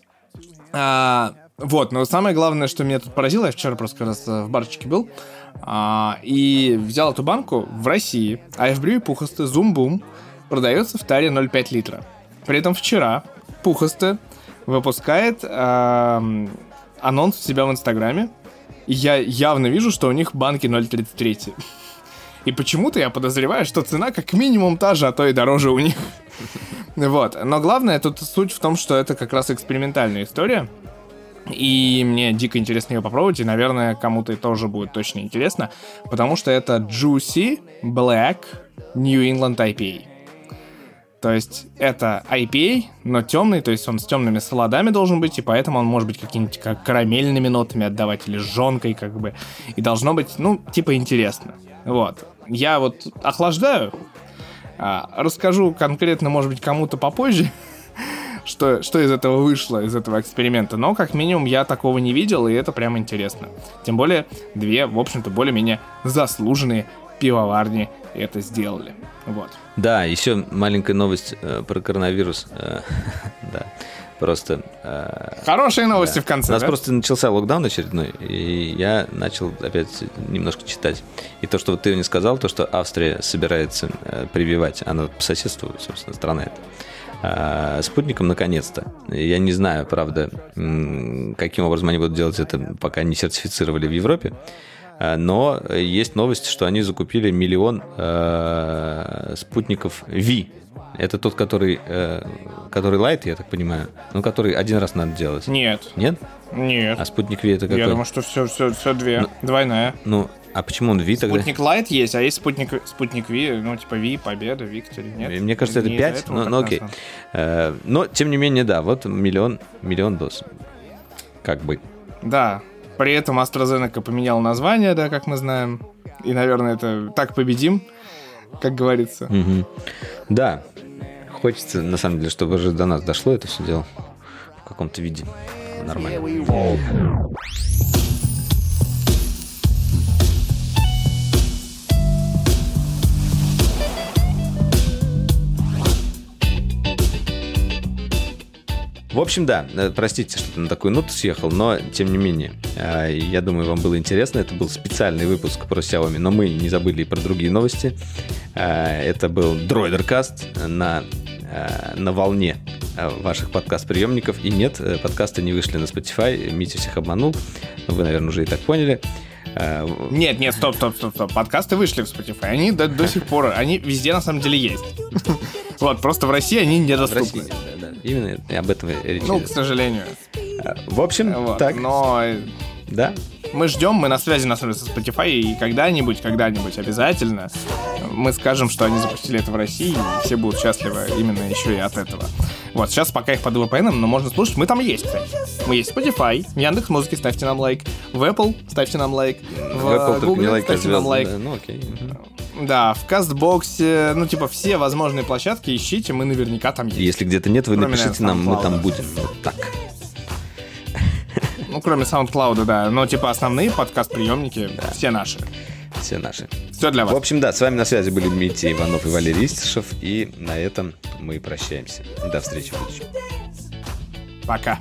А, вот, но самое главное, что меня тут поразило, я вчера просто как раз э, в барчике был, а, и взял эту банку в России, брюе пухосты Зумбум продается в таре 0,5 литра. При этом вчера Пухосты выпускает а, анонс у себя в Инстаграме, и я явно вижу, что у них банки 0,33. И почему-то я подозреваю, что цена как минимум та же, а то и дороже у них. Вот. Но главное тут суть в том, что это как раз экспериментальная история. И мне дико интересно ее попробовать, и, наверное, кому-то тоже будет точно интересно, потому что это Juicy Black New England IPA. То есть это IPA, но темный, то есть он с темными солодами должен быть, и поэтому он может быть какими-нибудь как карамельными нотами отдавать или жженкой как бы. И должно быть, ну, типа интересно. Вот. Я вот охлаждаю, а, расскажу конкретно, может быть, кому-то попозже, *laughs* что, что из этого вышло, из этого эксперимента. Но, как минимум, я такого не видел, и это прям интересно. Тем более, две, в общем-то, более-менее заслуженные пивоварни это сделали. Вот. Да, еще маленькая новость э, про коронавирус. Э, *laughs* да. Просто... Э, Хорошие новости да. в конце, У нас да? просто начался локдаун очередной, и я начал опять немножко читать. И то, что ты мне сказал, то, что Австрия собирается э, прививать, она по соседству, собственно, страна это, э, спутником наконец-то. Я не знаю, правда, каким образом они будут делать это, пока не сертифицировали в Европе. Э, но есть новость, что они закупили миллион э, спутников V это тот, который, э, который лайт, я так понимаю. Ну, который один раз надо делать. Нет. Нет? Нет. А спутник Ви это какой? Я думаю, что все, все, все две. Ну, Двойная. Ну, а почему он Ви тогда? Спутник Лайт есть, а есть спутник, спутник Ви, ну, типа Ви, Победа, Виктори, нет? Мне кажется, это 5, но, ну, окей. Э, но, тем не менее, да, вот миллион, миллион доз. Как бы. Да, при этом AstraZeneca поменял название, да, как мы знаем. И, наверное, это так победим, как говорится. Угу. Да, хочется, на самом деле, чтобы уже до нас дошло это все дело в каком-то виде. Нормально. В общем, да, э, простите, что на такую ноту съехал, но тем не менее, э, я думаю, вам было интересно. Это был специальный выпуск про Xiaomi, но мы не забыли и про другие новости. Э, это был Droidercast на на волне ваших подкаст-приемников. И нет, подкасты не вышли на Spotify. Митя всех обманул. Вы, наверное, уже и так поняли. Нет, нет, стоп, стоп, стоп, стоп. Подкасты вышли в Spotify. Они до, до сих пор, они везде на самом деле есть. *laughs* Вот, просто в России они недоступны. Да. Именно об этом речь Ну, к сожалению. В общем, так. Но... Да? Мы ждем, мы на связи на самом деле со Spotify, и когда-нибудь, когда-нибудь обязательно мы скажем, что они запустили это в России, и все будут счастливы именно еще и от этого. Вот, сейчас пока их под VPN, но можно слушать. Мы там есть, кстати. Мы есть в Spotify, в Яндекс Музыке ставьте нам лайк, в Apple ставьте нам лайк, в, в Apple Google лайк, ставьте нам лайк. Да, ну окей. Да, в Кастбоксе, ну, типа, все возможные площадки ищите, мы наверняка там есть. Если где-то нет, вы Кроме напишите нам, мы там будем. Вот так. Ну, кроме SoundCloud, да. Но, типа, основные подкаст-приемники да. все наши. Все наши. Все для вас. В общем, да, с вами на связи были Дмитрий Иванов и Валерий Истишев. И на этом мы прощаемся. До встречи в будущем. Пока.